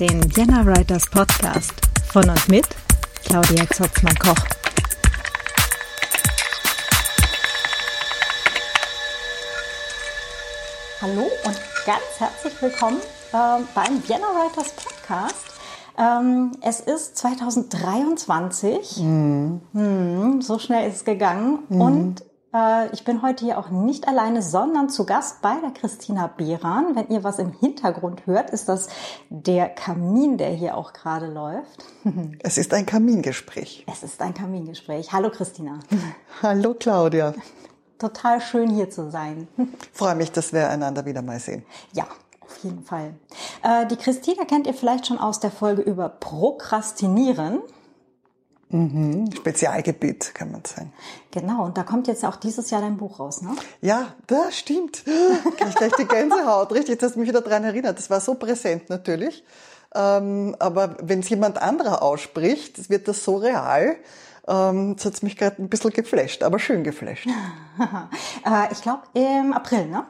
Den Vienna Writers Podcast von und mit Claudia Zotzmann-Koch. Hallo und ganz herzlich willkommen äh, beim Vienna Writers Podcast. Ähm, es ist 2023. Mhm. Mhm, so schnell ist es gegangen. Mhm. Und ich bin heute hier auch nicht alleine, sondern zu Gast bei der Christina Behran. Wenn ihr was im Hintergrund hört, ist das der Kamin, der hier auch gerade läuft. Es ist ein Kamingespräch. Es ist ein Kamingespräch. Hallo Christina. Hallo Claudia. Total schön hier zu sein. Freue mich, dass wir einander wieder mal sehen. Ja, auf jeden Fall. Äh, die Christina kennt ihr vielleicht schon aus der Folge über Prokrastinieren. Mhm, Spezialgebiet, kann man sagen. Genau, und da kommt jetzt auch dieses Jahr dein Buch raus, ne? Ja, das stimmt. Ich gleich die Gänsehaut. Richtig, das hast mich wieder daran erinnert. Das war so präsent natürlich. Ähm, aber wenn es jemand anderer ausspricht, wird das so real. Ähm, das hat mich gerade ein bisschen geflasht, aber schön geflasht. äh, ich glaube im April, ne?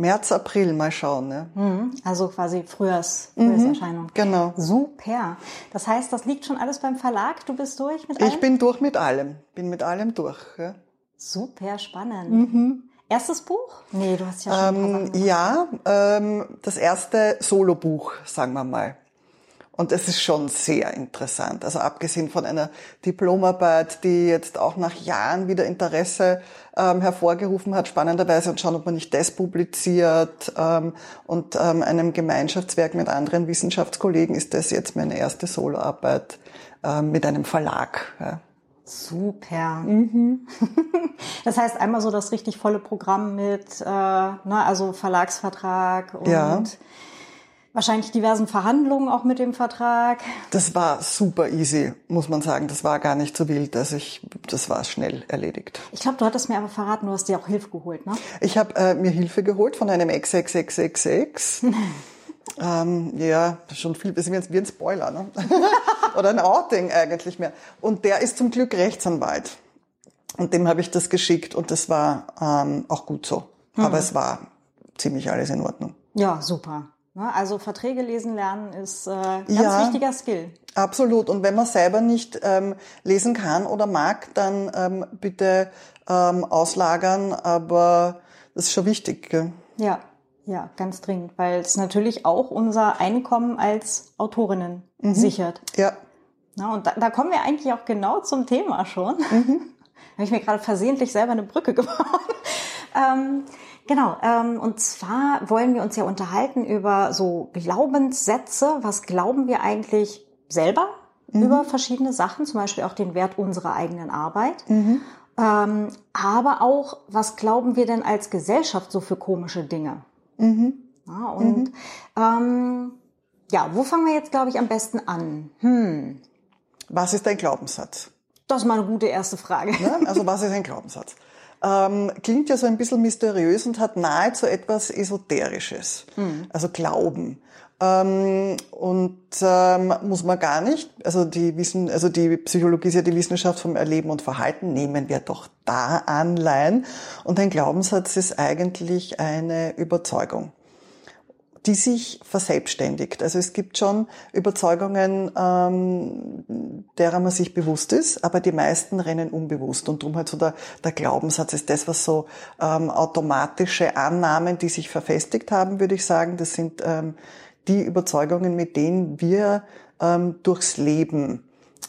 März, April mal schauen. Ne? Mhm. Also quasi Frühjahrs, Frühjahrserscheinung. Mhm, genau. Super. Das heißt, das liegt schon alles beim Verlag. Du bist durch mit allem? Ich bin durch mit allem. Bin mit allem durch. Ja. Super spannend. Mhm. Erstes Buch? Nee, du hast ja schon ähm, Ja, ähm, das erste Solobuch, sagen wir mal. Und es ist schon sehr interessant. Also abgesehen von einer Diplomarbeit, die jetzt auch nach Jahren wieder Interesse ähm, hervorgerufen hat, spannenderweise, und schauen, ob man nicht das publiziert. Ähm, und ähm, einem Gemeinschaftswerk mit anderen Wissenschaftskollegen ist das jetzt meine erste Soloarbeit ähm, mit einem Verlag. Ja. Super. Mhm. Das heißt einmal so das richtig volle Programm mit, äh, ne, also Verlagsvertrag und ja wahrscheinlich diversen Verhandlungen auch mit dem Vertrag. Das war super easy, muss man sagen. Das war gar nicht so wild. Also ich, das war schnell erledigt. Ich glaube, du hattest mir aber verraten, du hast dir auch Hilfe geholt, ne? Ich habe äh, mir Hilfe geholt von einem XXXXX. ähm, ja, schon viel, das ist wie ein Spoiler, ne? Oder ein Outing eigentlich mehr. Und der ist zum Glück Rechtsanwalt. Und dem habe ich das geschickt und das war ähm, auch gut so. Mhm. Aber es war ziemlich alles in Ordnung. Ja, super. Ne? Also Verträge lesen lernen ist äh, ganz ja, wichtiger Skill. Absolut. Und wenn man selber nicht ähm, lesen kann oder mag, dann ähm, bitte ähm, auslagern. Aber das ist schon wichtig. Gell? Ja, ja, ganz dringend, weil es natürlich auch unser Einkommen als Autorinnen mhm. sichert. Ja. Na, und da, da kommen wir eigentlich auch genau zum Thema schon. Mhm. Habe ich mir gerade versehentlich selber eine Brücke gebaut. ähm, Genau, ähm, und zwar wollen wir uns ja unterhalten über so Glaubenssätze. Was glauben wir eigentlich selber mhm. über verschiedene Sachen, zum Beispiel auch den Wert unserer eigenen Arbeit. Mhm. Ähm, aber auch, was glauben wir denn als Gesellschaft so für komische Dinge? Mhm. Ja, und mhm. ähm, ja, wo fangen wir jetzt, glaube ich, am besten an? Hm. Was ist dein Glaubenssatz? Das ist mal eine gute erste Frage. Ja, also was ist ein Glaubenssatz? Ähm, klingt ja so ein bisschen mysteriös und hat nahezu etwas Esoterisches, mhm. also Glauben. Ähm, und ähm, muss man gar nicht. Also die Wissen, also die Psychologie ist ja die Wissenschaft vom Erleben und Verhalten. Nehmen wir doch da Anleihen. Und ein Glaubenssatz ist eigentlich eine Überzeugung die sich verselbstständigt. Also es gibt schon Überzeugungen, ähm, derer man sich bewusst ist, aber die meisten rennen unbewusst. Und darum halt so der, der Glaubenssatz ist das, was so ähm, automatische Annahmen, die sich verfestigt haben, würde ich sagen. Das sind ähm, die Überzeugungen, mit denen wir ähm, durchs Leben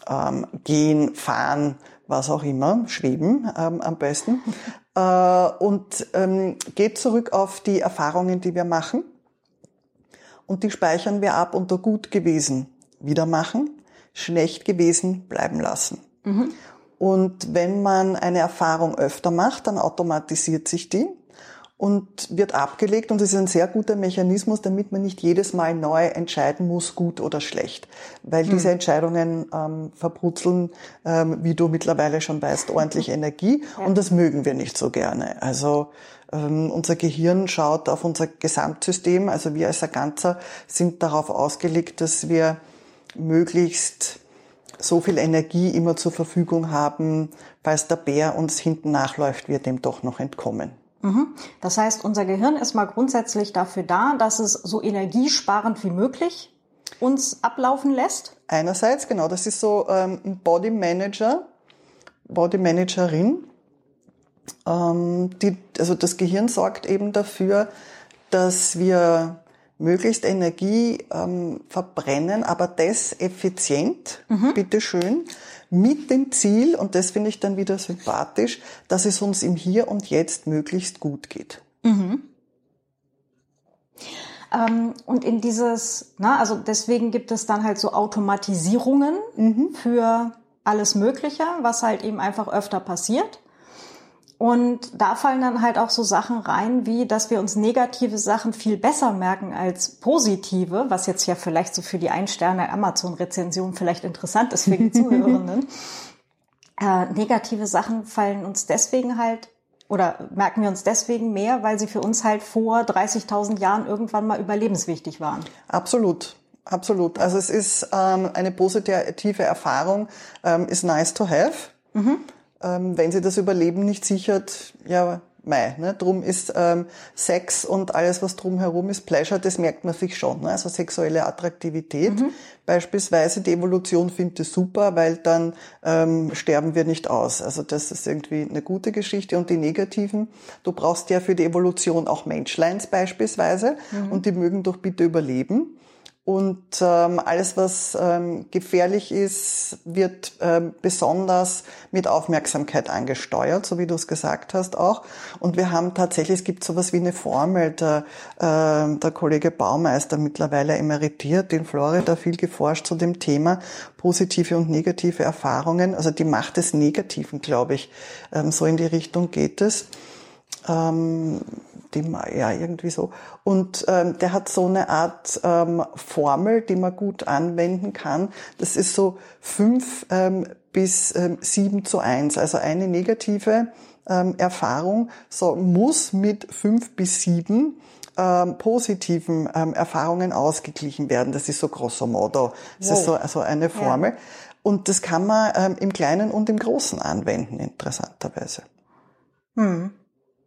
ähm, gehen, fahren, was auch immer, schweben ähm, am besten. Äh, und ähm, geht zurück auf die Erfahrungen, die wir machen und die speichern wir ab unter gut gewesen wieder machen, schlecht gewesen bleiben lassen. Mhm. Und wenn man eine Erfahrung öfter macht, dann automatisiert sich die und wird abgelegt und es ist ein sehr guter Mechanismus, damit man nicht jedes Mal neu entscheiden muss, gut oder schlecht, weil diese hm. Entscheidungen ähm, verbrutzeln, ähm, wie du mittlerweile schon weißt, ordentlich Energie ja. und das mögen wir nicht so gerne. Also ähm, unser Gehirn schaut auf unser Gesamtsystem, also wir als ein Ganzer sind darauf ausgelegt, dass wir möglichst so viel Energie immer zur Verfügung haben, falls der Bär uns hinten nachläuft, wir dem doch noch entkommen. Mhm. Das heißt, unser Gehirn ist mal grundsätzlich dafür da, dass es so energiesparend wie möglich uns ablaufen lässt? Einerseits, genau, das ist so ähm, ein Body Manager, Body Managerin. Ähm, die, also das Gehirn sorgt eben dafür, dass wir möglichst Energie ähm, verbrennen, aber das effizient, mhm. bitteschön, mit dem Ziel, und das finde ich dann wieder sympathisch, dass es uns im Hier und Jetzt möglichst gut geht. Mhm. Ähm, und in dieses, na, also deswegen gibt es dann halt so Automatisierungen mhm. für alles Mögliche, was halt eben einfach öfter passiert. Und da fallen dann halt auch so Sachen rein, wie dass wir uns negative Sachen viel besser merken als positive, was jetzt ja vielleicht so für die Ein-Sterne Amazon-Rezension vielleicht interessant ist für die Zuhörenden. äh, negative Sachen fallen uns deswegen halt oder merken wir uns deswegen mehr, weil sie für uns halt vor 30.000 Jahren irgendwann mal überlebenswichtig waren. Absolut. Absolut. Also es ist ähm, eine positive Erfahrung, ähm, ist nice to have. Mhm. Ähm, wenn sie das Überleben nicht sichert, ja, mei. Ne? Drum ist ähm, Sex und alles, was drumherum ist, Pleasure, das merkt man sich schon. Ne? Also sexuelle Attraktivität. Mhm. Beispielsweise die Evolution findet es super, weil dann ähm, sterben wir nicht aus. Also das ist irgendwie eine gute Geschichte. Und die negativen, du brauchst ja für die Evolution auch Menschleins beispielsweise mhm. und die mögen doch bitte überleben. Und ähm, alles, was ähm, gefährlich ist, wird ähm, besonders mit Aufmerksamkeit angesteuert, so wie du es gesagt hast auch. Und wir haben tatsächlich, es gibt sowas wie eine Formel, der, äh, der Kollege Baumeister, mittlerweile emeritiert, in Florida viel geforscht zu dem Thema positive und negative Erfahrungen. Also die Macht des Negativen, glaube ich, ähm, so in die Richtung geht es. Ähm, die, ja, irgendwie so. Und ähm, der hat so eine Art ähm, Formel, die man gut anwenden kann. Das ist so fünf ähm, bis ähm, sieben zu eins. Also eine negative ähm, Erfahrung so, muss mit fünf bis sieben ähm, positiven ähm, Erfahrungen ausgeglichen werden. Das ist so grosso modo. Das wow. ist so also eine Formel. Ja. Und das kann man ähm, im Kleinen und im Großen anwenden, interessanterweise. Hm.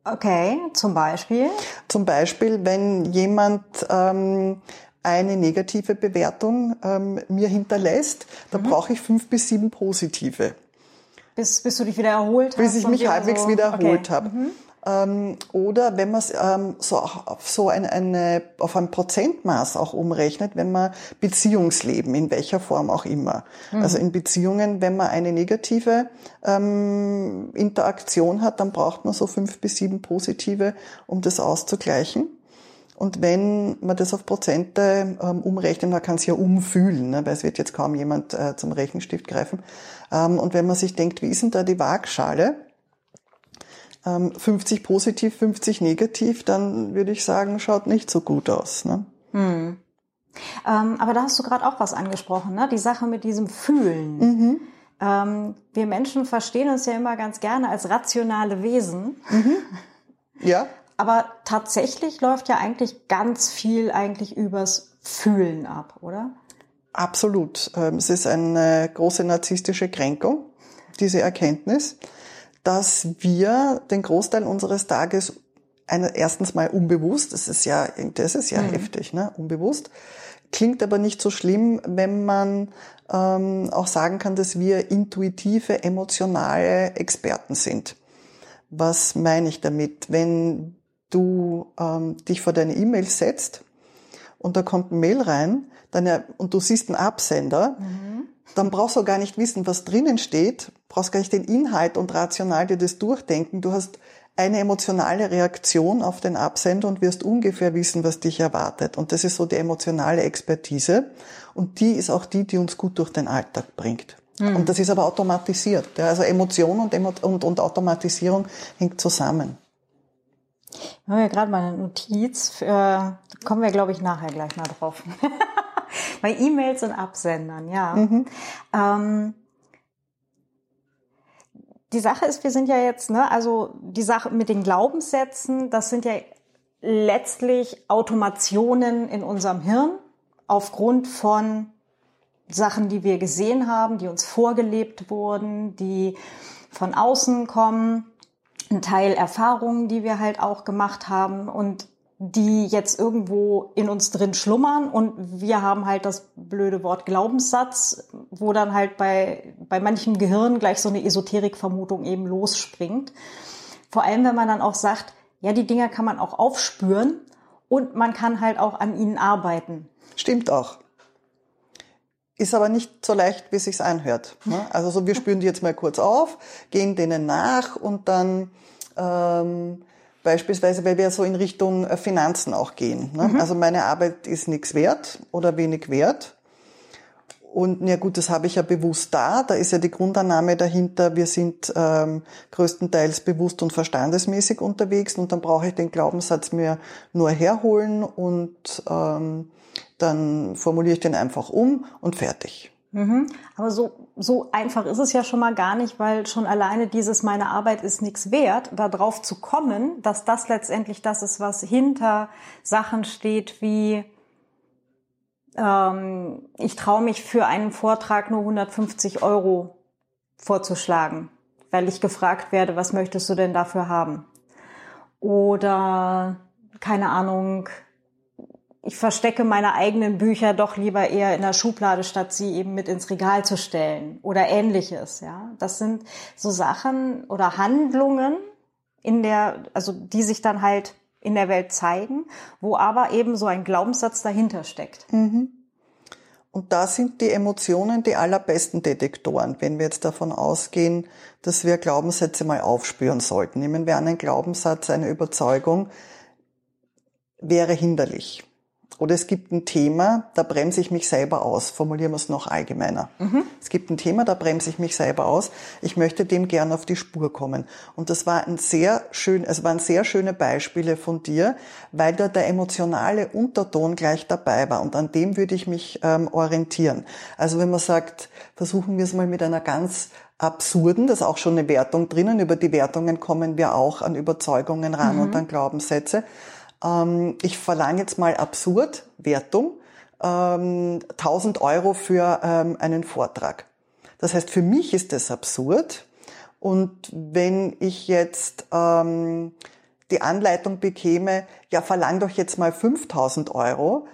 Okay, zum Beispiel? Zum Beispiel, wenn jemand ähm, eine negative Bewertung ähm, mir hinterlässt, dann mhm. brauche ich fünf bis sieben positive. Bis, bis du dich wieder erholt hast? Bis ich mich halbwegs so. wieder erholt okay. habe. Mhm. Ähm, oder wenn man es ähm, so, auf so eine, eine, auf ein Prozentmaß auch umrechnet, wenn man Beziehungsleben, in welcher Form auch immer. Mhm. Also in Beziehungen, wenn man eine negative ähm, Interaktion hat, dann braucht man so fünf bis sieben positive, um das auszugleichen. Und wenn man das auf Prozente ähm, umrechnet, man kann es ja umfühlen, ne, weil es wird jetzt kaum jemand äh, zum Rechenstift greifen. Ähm, und wenn man sich denkt, wie ist denn da die Waagschale? 50 ähm, positiv, 50 negativ, dann würde ich sagen, schaut nicht so gut aus. Ne? Hm. Ähm, aber da hast du gerade auch was angesprochen, ne? die Sache mit diesem Fühlen. Mhm. Ähm, wir Menschen verstehen uns ja immer ganz gerne als rationale Wesen. Mhm. Ja. Aber tatsächlich läuft ja eigentlich ganz viel eigentlich übers Fühlen ab, oder? Absolut. Ähm, es ist eine große narzisstische Kränkung, diese Erkenntnis dass wir den Großteil unseres Tages eine, erstens mal unbewusst, das ist ja, das ist ja mhm. heftig, ne, unbewusst, klingt aber nicht so schlimm, wenn man ähm, auch sagen kann, dass wir intuitive, emotionale Experten sind. Was meine ich damit? Wenn du ähm, dich vor deine E-Mail setzt und da kommt ein Mail rein dann, und du siehst einen Absender, mhm dann brauchst du gar nicht wissen, was drinnen steht, brauchst gar nicht den Inhalt und rational dir das durchdenken. Du hast eine emotionale Reaktion auf den Absender und wirst ungefähr wissen, was dich erwartet. Und das ist so die emotionale Expertise. Und die ist auch die, die uns gut durch den Alltag bringt. Mhm. Und das ist aber automatisiert. Also Emotion und, und, und Automatisierung hängt zusammen. Wir haben ja gerade mal eine Notiz, für, kommen wir glaube ich nachher gleich mal drauf. Bei E-Mails und Absendern, ja. Mhm. Ähm, die Sache ist, wir sind ja jetzt, ne, also die Sache mit den Glaubenssätzen, das sind ja letztlich Automationen in unserem Hirn aufgrund von Sachen, die wir gesehen haben, die uns vorgelebt wurden, die von außen kommen, ein Teil Erfahrungen, die wir halt auch gemacht haben und die jetzt irgendwo in uns drin schlummern und wir haben halt das blöde Wort Glaubenssatz, wo dann halt bei, bei manchem Gehirn gleich so eine Esoterikvermutung eben losspringt. Vor allem, wenn man dann auch sagt, ja, die Dinger kann man auch aufspüren und man kann halt auch an ihnen arbeiten. Stimmt auch. Ist aber nicht so leicht, wie es sich anhört. Ne? Also so, wir spüren die jetzt mal kurz auf, gehen denen nach und dann ähm, Beispielsweise, weil wir so in Richtung äh, Finanzen auch gehen. Ne? Mhm. Also meine Arbeit ist nichts wert oder wenig wert. Und ja gut, das habe ich ja bewusst da. Da ist ja die Grundannahme dahinter, wir sind ähm, größtenteils bewusst und verstandesmäßig unterwegs und dann brauche ich den Glaubenssatz mir nur herholen und ähm, dann formuliere ich den einfach um und fertig. Mhm. Aber so, so einfach ist es ja schon mal gar nicht, weil schon alleine dieses meine Arbeit ist nichts wert, darauf zu kommen, dass das letztendlich das ist, was hinter Sachen steht wie ähm, ich traue mich für einen Vortrag nur 150 Euro vorzuschlagen, weil ich gefragt werde, was möchtest du denn dafür haben? Oder keine Ahnung, ich verstecke meine eigenen Bücher doch lieber eher in der Schublade, statt sie eben mit ins Regal zu stellen oder ähnliches, ja. Das sind so Sachen oder Handlungen in der, also die sich dann halt in der Welt zeigen, wo aber eben so ein Glaubenssatz dahinter steckt. Mhm. Und da sind die Emotionen die allerbesten Detektoren, wenn wir jetzt davon ausgehen, dass wir Glaubenssätze mal aufspüren sollten. Nehmen wir an, ein Glaubenssatz, eine Überzeugung wäre hinderlich. Oder es gibt ein Thema, da bremse ich mich selber aus. Formulieren wir es noch allgemeiner. Mhm. Es gibt ein Thema, da bremse ich mich selber aus. Ich möchte dem gern auf die Spur kommen. Und das war ein sehr schön, es waren sehr schöne Beispiele von dir, weil da der emotionale Unterton gleich dabei war. Und an dem würde ich mich ähm, orientieren. Also wenn man sagt, versuchen wir es mal mit einer ganz absurden, das ist auch schon eine Wertung drinnen. Über die Wertungen kommen wir auch an Überzeugungen ran mhm. und an Glaubenssätze ähm, ich verlange jetzt mal absurd Wertung, ähm, 1000 Euro für ähm, einen Vortrag. Das heißt, für mich ist das absurd. Und wenn ich jetzt ähm, die Anleitung bekäme, ja, verlang doch jetzt mal 5000 Euro,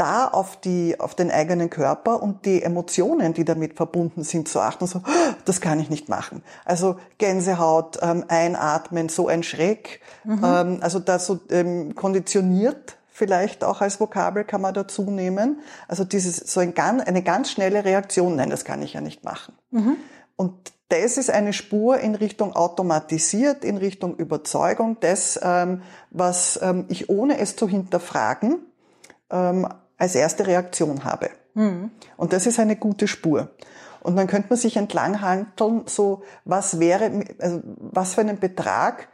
da auf die, auf den eigenen Körper und die Emotionen, die damit verbunden sind, zu achten. So, das kann ich nicht machen. Also Gänsehaut, ähm, einatmen, so ein Schreck. Mhm. Ähm, also da so ähm, konditioniert vielleicht auch als Vokabel kann man dazu nehmen. Also dieses, so ein, eine ganz schnelle Reaktion, nein, das kann ich ja nicht machen. Mhm. Und das ist eine Spur in Richtung automatisiert, in Richtung Überzeugung, das, ähm, was ähm, ich ohne es zu hinterfragen, ähm, als erste Reaktion habe. Mhm. Und das ist eine gute Spur. Und dann könnte man sich entlang handeln, so was wäre, also was für einen Betrag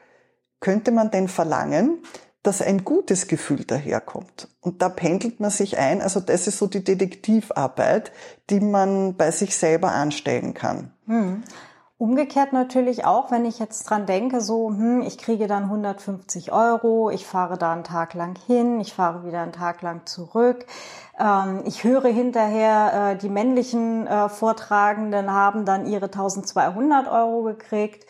könnte man denn verlangen, dass ein gutes Gefühl daherkommt. Und da pendelt man sich ein. Also das ist so die Detektivarbeit, die man bei sich selber anstellen kann. Hm. Umgekehrt natürlich auch, wenn ich jetzt dran denke, so, hm, ich kriege dann 150 Euro, ich fahre da einen Tag lang hin, ich fahre wieder einen Tag lang zurück. Ähm, ich höre hinterher, äh, die männlichen äh, Vortragenden haben dann ihre 1200 Euro gekriegt.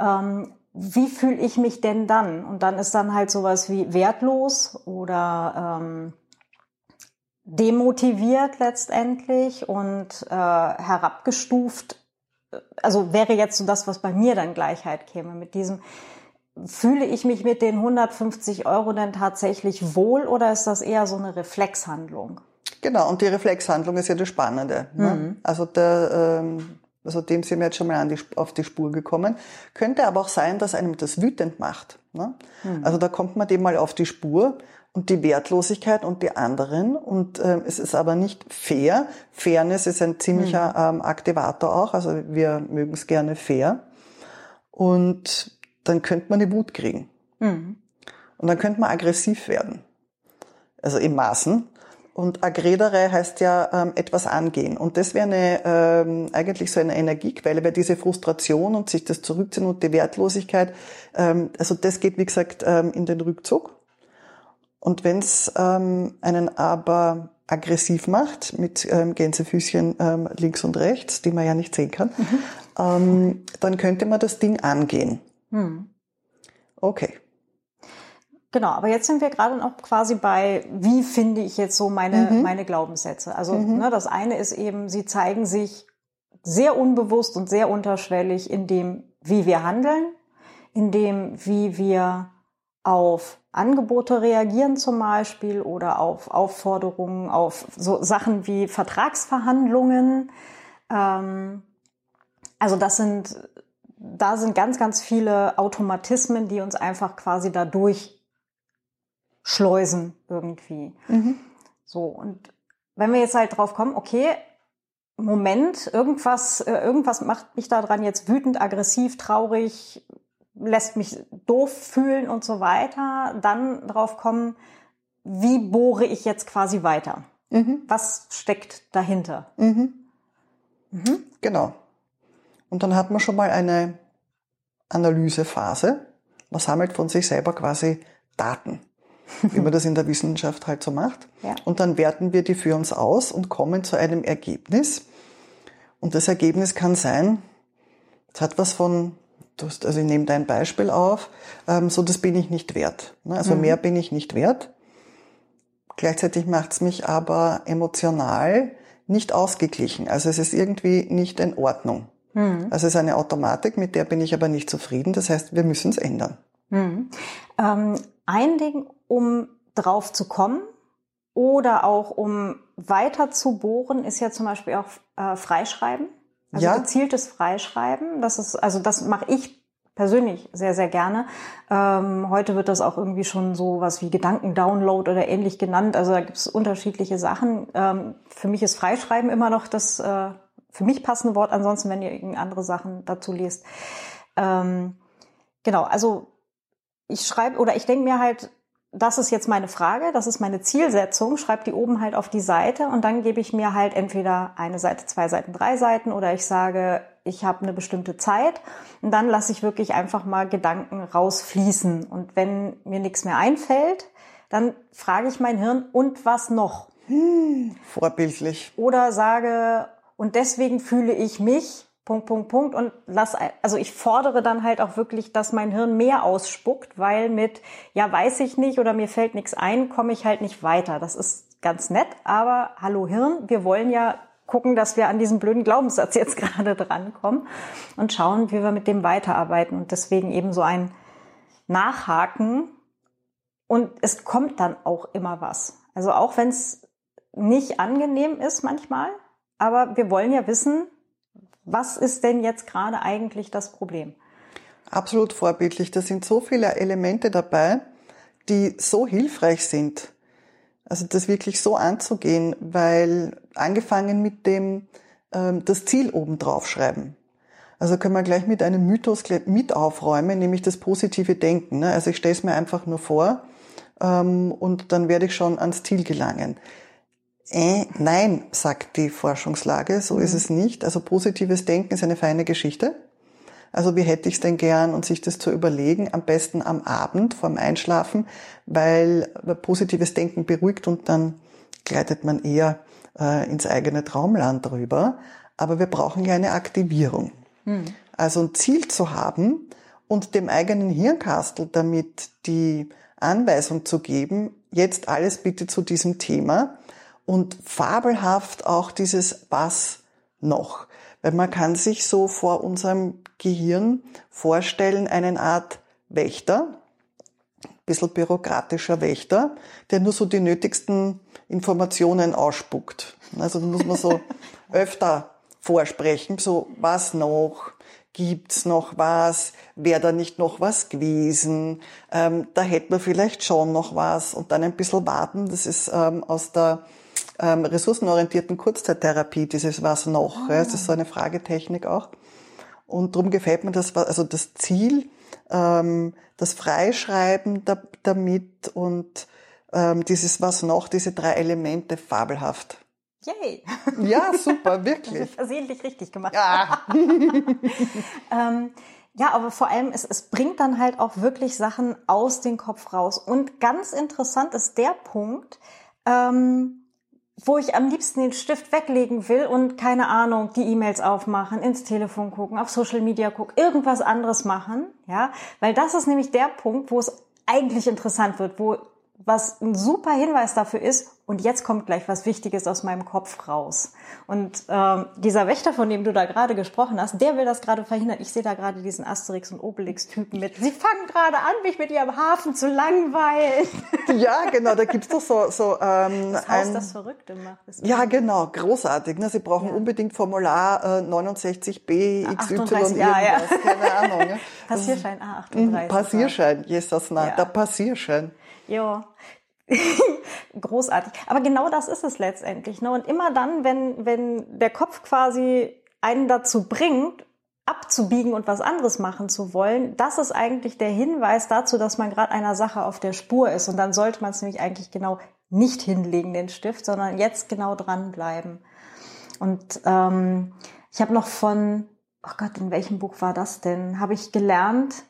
Ähm, wie fühle ich mich denn dann? Und dann ist dann halt sowas wie wertlos oder ähm, demotiviert letztendlich und äh, herabgestuft also wäre jetzt so das, was bei mir dann Gleichheit käme mit diesem, fühle ich mich mit den 150 Euro denn tatsächlich wohl oder ist das eher so eine Reflexhandlung? Genau, und die Reflexhandlung ist ja das Spannende. Ne? Mhm. Also der, ähm, also dem sind wir jetzt schon mal die, auf die Spur gekommen. Könnte aber auch sein, dass einem das wütend macht. Ne? Mhm. Also da kommt man dem mal auf die Spur und die Wertlosigkeit und die anderen. Und ähm, es ist aber nicht fair. Fairness ist ein ziemlicher mhm. ähm, Aktivator auch. Also wir mögen es gerne fair. Und dann könnte man eine Wut kriegen. Mhm. Und dann könnte man aggressiv werden. Also im Maßen. Und aggredere heißt ja ähm, etwas angehen. Und das wäre eine, ähm, eigentlich so eine Energiequelle, weil diese Frustration und sich das Zurückziehen und die Wertlosigkeit, ähm, also das geht, wie gesagt, ähm, in den Rückzug. Und wenn es ähm, einen aber aggressiv macht, mit ähm, Gänsefüßchen ähm, links und rechts, die man ja nicht sehen kann, mhm. ähm, dann könnte man das Ding angehen. Mhm. Okay. Genau, aber jetzt sind wir gerade noch quasi bei, wie finde ich jetzt so meine, mhm. meine Glaubenssätze. Also mhm. ne, das eine ist eben, sie zeigen sich sehr unbewusst und sehr unterschwellig in dem, wie wir handeln, in dem, wie wir auf Angebote reagieren zum Beispiel oder auf Aufforderungen, auf so Sachen wie Vertragsverhandlungen. Ähm, also das sind, da sind ganz, ganz viele Automatismen, die uns einfach quasi dadurch schleusen irgendwie. Mhm. So, und wenn wir jetzt halt drauf kommen, okay, Moment, irgendwas, äh, irgendwas macht mich daran jetzt wütend, aggressiv, traurig, lässt mich doof fühlen und so weiter, dann drauf kommen, wie bohre ich jetzt quasi weiter? Mhm. Was steckt dahinter? Mhm. Mhm. Genau. Und dann hat man schon mal eine Analysephase. Man sammelt von sich selber quasi Daten, wie man das in der Wissenschaft halt so macht. Ja. Und dann werten wir die für uns aus und kommen zu einem Ergebnis. Und das Ergebnis kann sein, es hat was von hast, also ich nehme dein Beispiel auf, ähm, so das bin ich nicht wert. Ne? Also mhm. mehr bin ich nicht wert. Gleichzeitig macht es mich aber emotional nicht ausgeglichen. Also es ist irgendwie nicht in Ordnung. Mhm. Also es ist eine Automatik, mit der bin ich aber nicht zufrieden. Das heißt, wir müssen es ändern. Mhm. Ähm, ein Ding, um drauf zu kommen oder auch um weiter zu bohren, ist ja zum Beispiel auch äh, Freischreiben. Also ja. gezieltes Freischreiben, das ist, also das mache ich persönlich sehr, sehr gerne. Ähm, heute wird das auch irgendwie schon so was wie Gedankendownload oder ähnlich genannt. Also da gibt es unterschiedliche Sachen. Ähm, für mich ist Freischreiben immer noch das äh, für mich passende Wort. Ansonsten, wenn ihr irgendeine andere Sachen dazu liest. Ähm, genau, also ich schreibe oder ich denke mir halt, das ist jetzt meine Frage, das ist meine Zielsetzung, schreibe die oben halt auf die Seite und dann gebe ich mir halt entweder eine Seite, zwei Seiten, drei Seiten oder ich sage, ich habe eine bestimmte Zeit und dann lasse ich wirklich einfach mal Gedanken rausfließen und wenn mir nichts mehr einfällt, dann frage ich mein Hirn und was noch? Hm, vorbildlich. Oder sage, und deswegen fühle ich mich Punkt, Punkt, Punkt und lass, also ich fordere dann halt auch wirklich, dass mein Hirn mehr ausspuckt, weil mit, ja, weiß ich nicht oder mir fällt nichts ein, komme ich halt nicht weiter. Das ist ganz nett, aber hallo Hirn, wir wollen ja gucken, dass wir an diesen blöden Glaubenssatz jetzt gerade drankommen und schauen, wie wir mit dem weiterarbeiten und deswegen eben so ein Nachhaken und es kommt dann auch immer was. Also auch wenn es nicht angenehm ist manchmal, aber wir wollen ja wissen, was ist denn jetzt gerade eigentlich das Problem? Absolut vorbildlich. Da sind so viele Elemente dabei, die so hilfreich sind. Also das wirklich so anzugehen, weil angefangen mit dem ähm, das Ziel oben drauf schreiben. Also können wir gleich mit einem Mythos mit aufräumen, nämlich das positive Denken. Ne? Also ich stelle es mir einfach nur vor ähm, und dann werde ich schon ans Ziel gelangen. Äh, nein, sagt die Forschungslage, so mhm. ist es nicht. Also positives Denken ist eine feine Geschichte. Also wie hätte ich es denn gern und sich das zu überlegen, am besten am Abend vorm Einschlafen, weil positives Denken beruhigt und dann gleitet man eher äh, ins eigene Traumland rüber. Aber wir brauchen ja eine Aktivierung. Mhm. Also ein Ziel zu haben und dem eigenen Hirnkastel damit die Anweisung zu geben, jetzt alles bitte zu diesem Thema, und fabelhaft auch dieses Was noch. Weil man kann sich so vor unserem Gehirn vorstellen, eine Art Wächter, ein bisschen bürokratischer Wächter, der nur so die nötigsten Informationen ausspuckt. Also da muss man so öfter vorsprechen, so was noch, gibt's noch was, wäre da nicht noch was gewesen, ähm, da hätte man vielleicht schon noch was und dann ein bisschen warten. Das ist ähm, aus der ähm, ressourcenorientierten Kurzzeittherapie, dieses was noch. Ah. Ja, das ist so eine Fragetechnik auch. Und darum gefällt mir das, also das Ziel, ähm, das Freischreiben da, damit und ähm, dieses was noch, diese drei Elemente fabelhaft. Yay! Ja, super, wirklich. Versehentlich richtig gemacht. Ja. ähm, ja, aber vor allem, es, es bringt dann halt auch wirklich Sachen aus dem Kopf raus. Und ganz interessant ist der Punkt, ähm, wo ich am liebsten den Stift weglegen will und keine Ahnung, die E-Mails aufmachen, ins Telefon gucken, auf Social Media gucken, irgendwas anderes machen, ja, weil das ist nämlich der Punkt, wo es eigentlich interessant wird, wo was ein super Hinweis dafür ist, und jetzt kommt gleich was Wichtiges aus meinem Kopf raus. Und ähm, dieser Wächter, von dem du da gerade gesprochen hast, der will das gerade verhindern. Ich sehe da gerade diesen Asterix und Obelix-Typen mit. Sie fangen gerade an, mich mit ihrem Hafen zu langweilen. Ja, genau, da gibt's doch so, so ähm, das Haus, ein, das Verrückte macht. Das ja, genau, großartig. Ne? Sie brauchen ja. unbedingt Formular äh, 69b XY 38, ja, ja. keine Ahnung. Ne? Passierschein A38. Passierschein, Jesus, nein, ja. der Passierschein. Ja, großartig. Aber genau das ist es letztendlich. Ne? Und immer dann, wenn, wenn der Kopf quasi einen dazu bringt, abzubiegen und was anderes machen zu wollen, das ist eigentlich der Hinweis dazu, dass man gerade einer Sache auf der Spur ist. Und dann sollte man es nämlich eigentlich genau nicht hinlegen, den Stift, sondern jetzt genau dranbleiben. Und ähm, ich habe noch von, oh Gott, in welchem Buch war das denn? Habe ich gelernt,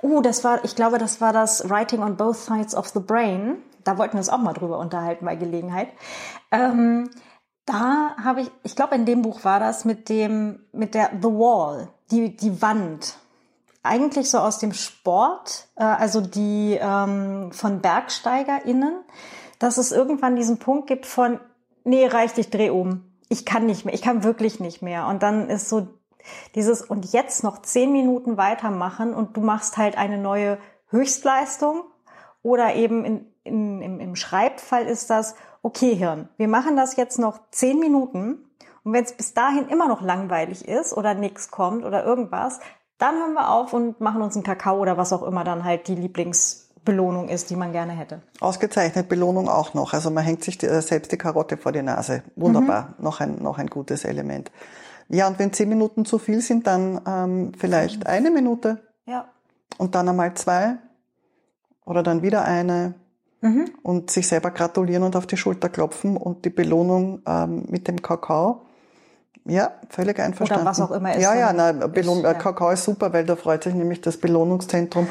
Oh, das war, ich glaube, das war das Writing on Both Sides of the Brain. Da wollten wir uns auch mal drüber unterhalten bei Gelegenheit. Ähm, da habe ich, ich glaube, in dem Buch war das mit dem, mit der The Wall, die, die Wand. Eigentlich so aus dem Sport, äh, also die ähm, von BergsteigerInnen, dass es irgendwann diesen Punkt gibt von, nee, reicht, ich dreh um. Ich kann nicht mehr, ich kann wirklich nicht mehr. Und dann ist so dieses und jetzt noch zehn Minuten weitermachen und du machst halt eine neue Höchstleistung oder eben in, in, im, im Schreibfall ist das, okay Hirn, wir machen das jetzt noch zehn Minuten und wenn es bis dahin immer noch langweilig ist oder nichts kommt oder irgendwas, dann hören wir auf und machen uns einen Kakao oder was auch immer dann halt die Lieblingsbelohnung ist, die man gerne hätte. Ausgezeichnet Belohnung auch noch. Also man hängt sich die, äh, selbst die Karotte vor die Nase. Wunderbar. Mhm. Noch ein, noch ein gutes Element. Ja, und wenn zehn Minuten zu viel sind, dann ähm, vielleicht eine Minute. Ja. Und dann einmal zwei. Oder dann wieder eine. Mhm. Und sich selber gratulieren und auf die Schulter klopfen und die Belohnung ähm, mit dem Kakao. Ja, völlig einverstanden. Oder was auch immer ist. Ja, ja, na, Belohn, ist, ja. Kakao ist super, weil da freut sich nämlich das Belohnungszentrum.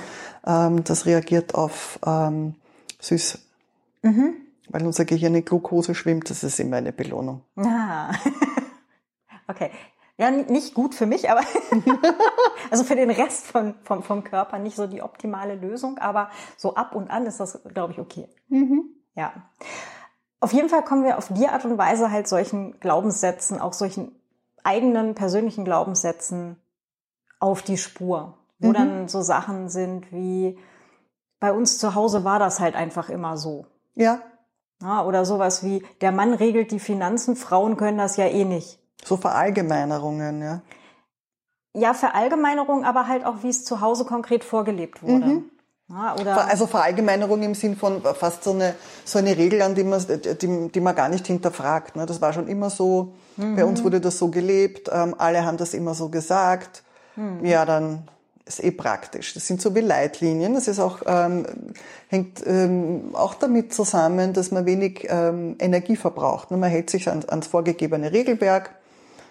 Ähm, das reagiert auf ähm, süß. Mhm. Weil unser Gehirn in Glucose schwimmt, das ist immer eine Belohnung. Ah. Okay. Ja, nicht gut für mich, aber also für den Rest von, vom, vom Körper nicht so die optimale Lösung, aber so ab und an ist das, glaube ich, okay. Mhm. Ja. Auf jeden Fall kommen wir auf die Art und Weise halt solchen Glaubenssätzen, auch solchen eigenen persönlichen Glaubenssätzen auf die Spur, wo mhm. dann so Sachen sind wie bei uns zu Hause war das halt einfach immer so. Ja. ja oder sowas wie der Mann regelt die Finanzen, Frauen können das ja eh nicht. So Verallgemeinerungen, ja. Ja, Verallgemeinerung, aber halt auch, wie es zu Hause konkret vorgelebt wurde. Mhm. Ja, oder also Verallgemeinerung im Sinn von fast so eine, so eine Regel, an die man, die, die man gar nicht hinterfragt. Ne? Das war schon immer so. Mhm. Bei uns wurde das so gelebt. Ähm, alle haben das immer so gesagt. Mhm. Ja, dann ist eh praktisch. Das sind so wie Leitlinien. Das ist auch, ähm, hängt ähm, auch damit zusammen, dass man wenig ähm, Energie verbraucht. Man hält sich ans, ans vorgegebene Regelwerk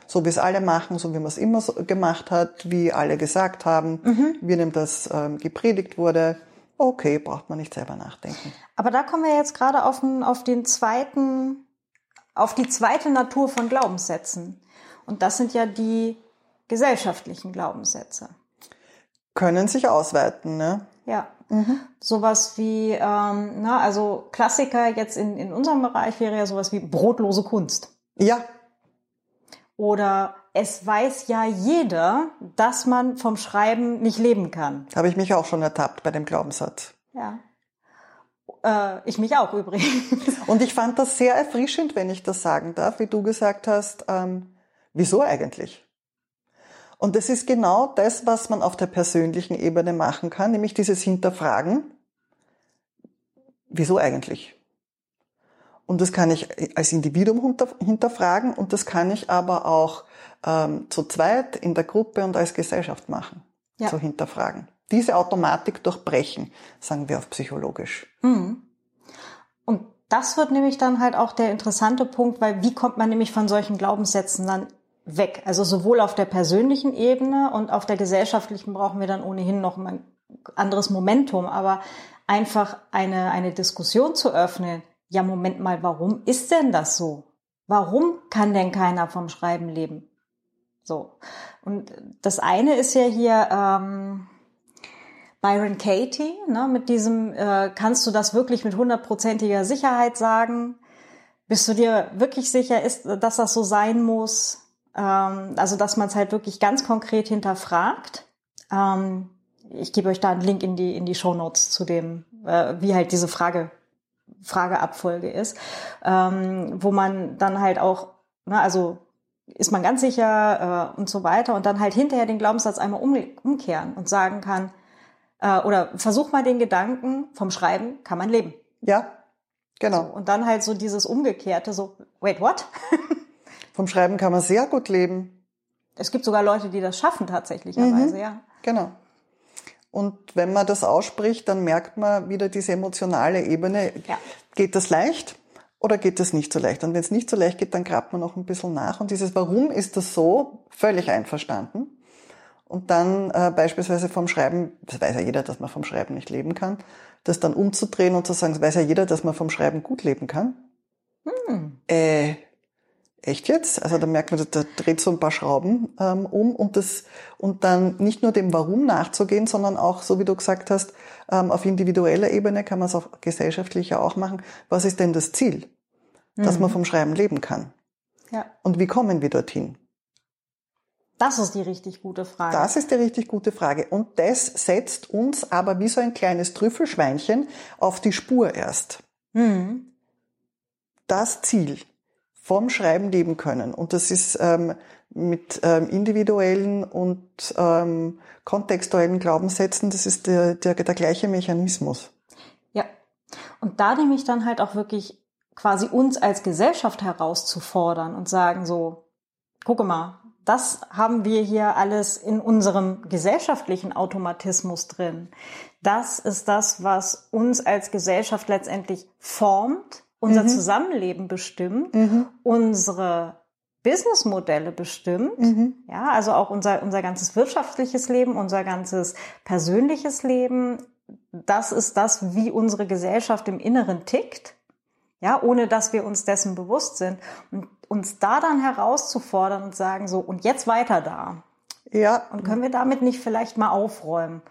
so wie es alle machen, so wie man es immer so gemacht hat, wie alle gesagt haben, mhm. wie dem das ähm, gepredigt wurde. Okay, braucht man nicht selber nachdenken. Aber da kommen wir jetzt gerade auf den, auf den zweiten, auf die zweite Natur von Glaubenssätzen. Und das sind ja die gesellschaftlichen Glaubenssätze. Können sich ausweiten, ne? Ja. Mhm. Sowas wie, ähm, na, also Klassiker jetzt in, in unserem Bereich wäre ja sowas wie brotlose Kunst. Ja, oder es weiß ja jeder, dass man vom Schreiben nicht leben kann. Habe ich mich auch schon ertappt bei dem Glaubenssatz. Ja. Äh, ich mich auch übrigens. Und ich fand das sehr erfrischend, wenn ich das sagen darf, wie du gesagt hast, ähm, wieso eigentlich? Und das ist genau das, was man auf der persönlichen Ebene machen kann, nämlich dieses Hinterfragen. Wieso eigentlich? Und das kann ich als Individuum hinterfragen und das kann ich aber auch ähm, zu zweit in der Gruppe und als Gesellschaft machen, ja. zu hinterfragen. Diese Automatik durchbrechen, sagen wir auf psychologisch. Mhm. Und das wird nämlich dann halt auch der interessante Punkt, weil wie kommt man nämlich von solchen Glaubenssätzen dann weg? Also sowohl auf der persönlichen Ebene und auf der gesellschaftlichen brauchen wir dann ohnehin noch ein anderes Momentum, aber einfach eine, eine Diskussion zu öffnen, ja, Moment mal, warum ist denn das so? Warum kann denn keiner vom Schreiben leben? So. Und das eine ist ja hier, ähm, Byron Katie, ne, mit diesem, äh, kannst du das wirklich mit hundertprozentiger Sicherheit sagen? Bist du dir wirklich sicher, ist, dass das so sein muss? Ähm, also, dass man es halt wirklich ganz konkret hinterfragt. Ähm, ich gebe euch da einen Link in die, in die Show Notes zu dem, äh, wie halt diese Frage, Frageabfolge ist, ähm, wo man dann halt auch, ne, also ist man ganz sicher äh, und so weiter und dann halt hinterher den Glaubenssatz einmal um, umkehren und sagen kann, äh, oder versuch mal den Gedanken, vom Schreiben kann man leben. Ja, genau. So, und dann halt so dieses Umgekehrte, so, wait, what? vom Schreiben kann man sehr gut leben. Es gibt sogar Leute, die das schaffen tatsächlicherweise, mhm, ja. Genau. Und wenn man das ausspricht, dann merkt man wieder diese emotionale Ebene. Ja. Geht das leicht? oder geht es nicht so leicht? Und wenn es nicht so leicht geht, dann grabt man noch ein bisschen nach. Und dieses Warum ist das so, völlig einverstanden. Und dann äh, beispielsweise vom Schreiben, das weiß ja jeder, dass man vom Schreiben nicht leben kann, das dann umzudrehen und zu sagen, das weiß ja jeder, dass man vom Schreiben gut leben kann. Hm. Äh, echt jetzt? Also da merkt man, da dreht so ein paar Schrauben ähm, um und das und dann nicht nur dem Warum nachzugehen, sondern auch, so wie du gesagt hast, ähm, auf individueller Ebene kann man es auch gesellschaftlicher auch machen. Was ist denn das Ziel? dass man mhm. vom Schreiben leben kann. Ja. Und wie kommen wir dorthin? Das ist die richtig gute Frage. Das ist die richtig gute Frage. Und das setzt uns aber wie so ein kleines Trüffelschweinchen auf die Spur erst. Mhm. Das Ziel vom Schreiben leben können. Und das ist ähm, mit ähm, individuellen und ähm, kontextuellen Glaubenssätzen, das ist der, der, der gleiche Mechanismus. Ja. Und da nehme ich dann halt auch wirklich quasi uns als Gesellschaft herauszufordern und sagen so, gucke mal, das haben wir hier alles in unserem gesellschaftlichen Automatismus drin. Das ist das, was uns als Gesellschaft letztendlich formt, unser mhm. Zusammenleben bestimmt, mhm. unsere Businessmodelle bestimmt, mhm. ja, also auch unser, unser ganzes wirtschaftliches Leben, unser ganzes persönliches Leben. Das ist das, wie unsere Gesellschaft im Inneren tickt ja, ohne dass wir uns dessen bewusst sind und uns da dann herauszufordern und sagen so und jetzt weiter da. Ja. Und können wir damit nicht vielleicht mal aufräumen?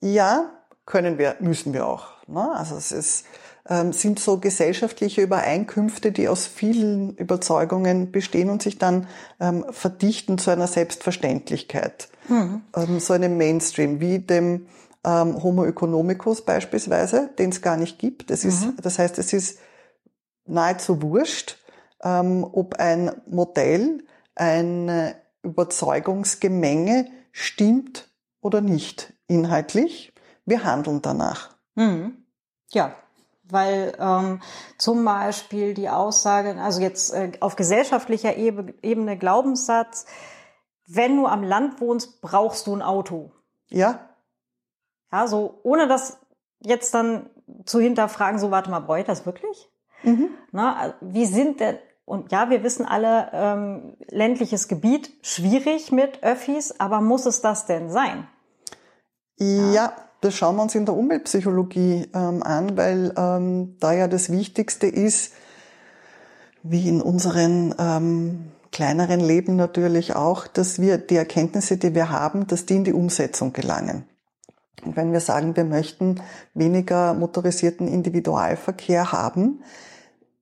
Ja, können wir, müssen wir auch. Ne? Also es ist, sind so gesellschaftliche Übereinkünfte, die aus vielen Überzeugungen bestehen und sich dann ähm, verdichten zu einer Selbstverständlichkeit, mhm. ähm, so einem Mainstream wie dem ähm, Homo economicus beispielsweise, den es gar nicht gibt. Das, ist, mhm. das heißt, es ist nahezu wurscht, ähm, ob ein Modell, ein Überzeugungsgemenge stimmt oder nicht inhaltlich. Wir handeln danach. Mhm. Ja, weil ähm, zum Beispiel die Aussage, also jetzt äh, auf gesellschaftlicher Ebene Glaubenssatz, wenn du am Land wohnst, brauchst du ein Auto. Ja. Ja, so ohne das jetzt dann zu hinterfragen, so warte mal, brauche ich das wirklich? Mhm. Na, wie sind denn, und ja, wir wissen alle, ähm, ländliches Gebiet schwierig mit Öffis, aber muss es das denn sein? Ja, ja das schauen wir uns in der Umweltpsychologie ähm, an, weil ähm, da ja das Wichtigste ist, wie in unseren ähm, kleineren Leben natürlich auch, dass wir die Erkenntnisse, die wir haben, dass die in die Umsetzung gelangen. Und wenn wir sagen, wir möchten weniger motorisierten Individualverkehr haben,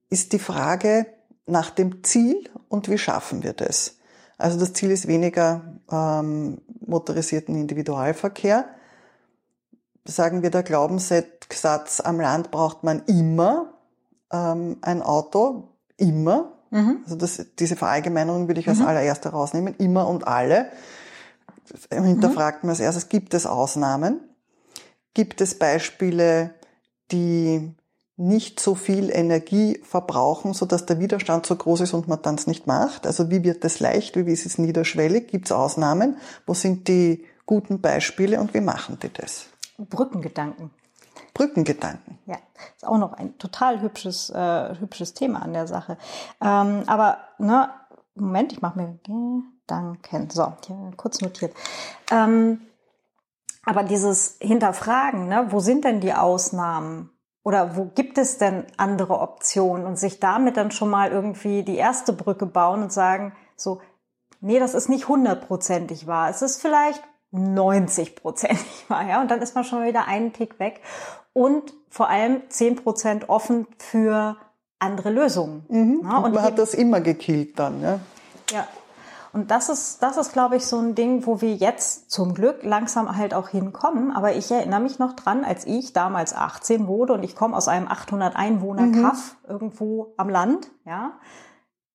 ist die Frage nach dem Ziel und wie schaffen wir das. Also das Ziel ist weniger ähm, motorisierten Individualverkehr. Sagen wir der Glaubenssatz, am Land braucht man immer ähm, ein Auto, immer. Mhm. Also das, diese Verallgemeinerung würde ich als mhm. allererster rausnehmen, immer und alle. Hinterfragt mhm. man als erstes, gibt es Ausnahmen? Gibt es Beispiele, die nicht so viel Energie verbrauchen, so dass der Widerstand so groß ist und man dann es nicht macht. Also wie wird das leicht, wie ist es niederschwellig? Gibt es Ausnahmen? Wo sind die guten Beispiele und wie machen die das? Brückengedanken. Brückengedanken. Ja, ist auch noch ein total hübsches, äh, hübsches Thema an der Sache. Ähm, aber, ne, Moment, ich mache mir Gedanken. So, hier kurz notiert. Ähm, aber dieses Hinterfragen, ne, wo sind denn die Ausnahmen? Oder wo gibt es denn andere Optionen und sich damit dann schon mal irgendwie die erste Brücke bauen und sagen, so, nee, das ist nicht hundertprozentig wahr. Es ist vielleicht 90 Prozent war, ja. Und dann ist man schon wieder einen Tick weg. Und vor allem 10 Prozent offen für andere Lösungen. Mhm. Ja, und, und man hat das immer gekillt dann, ja. Ja. Und das ist, das ist, glaube ich, so ein Ding, wo wir jetzt zum Glück langsam halt auch hinkommen. Aber ich erinnere mich noch dran, als ich damals 18 wurde und ich komme aus einem 800 Einwohner Kaff mhm. irgendwo am Land, ja.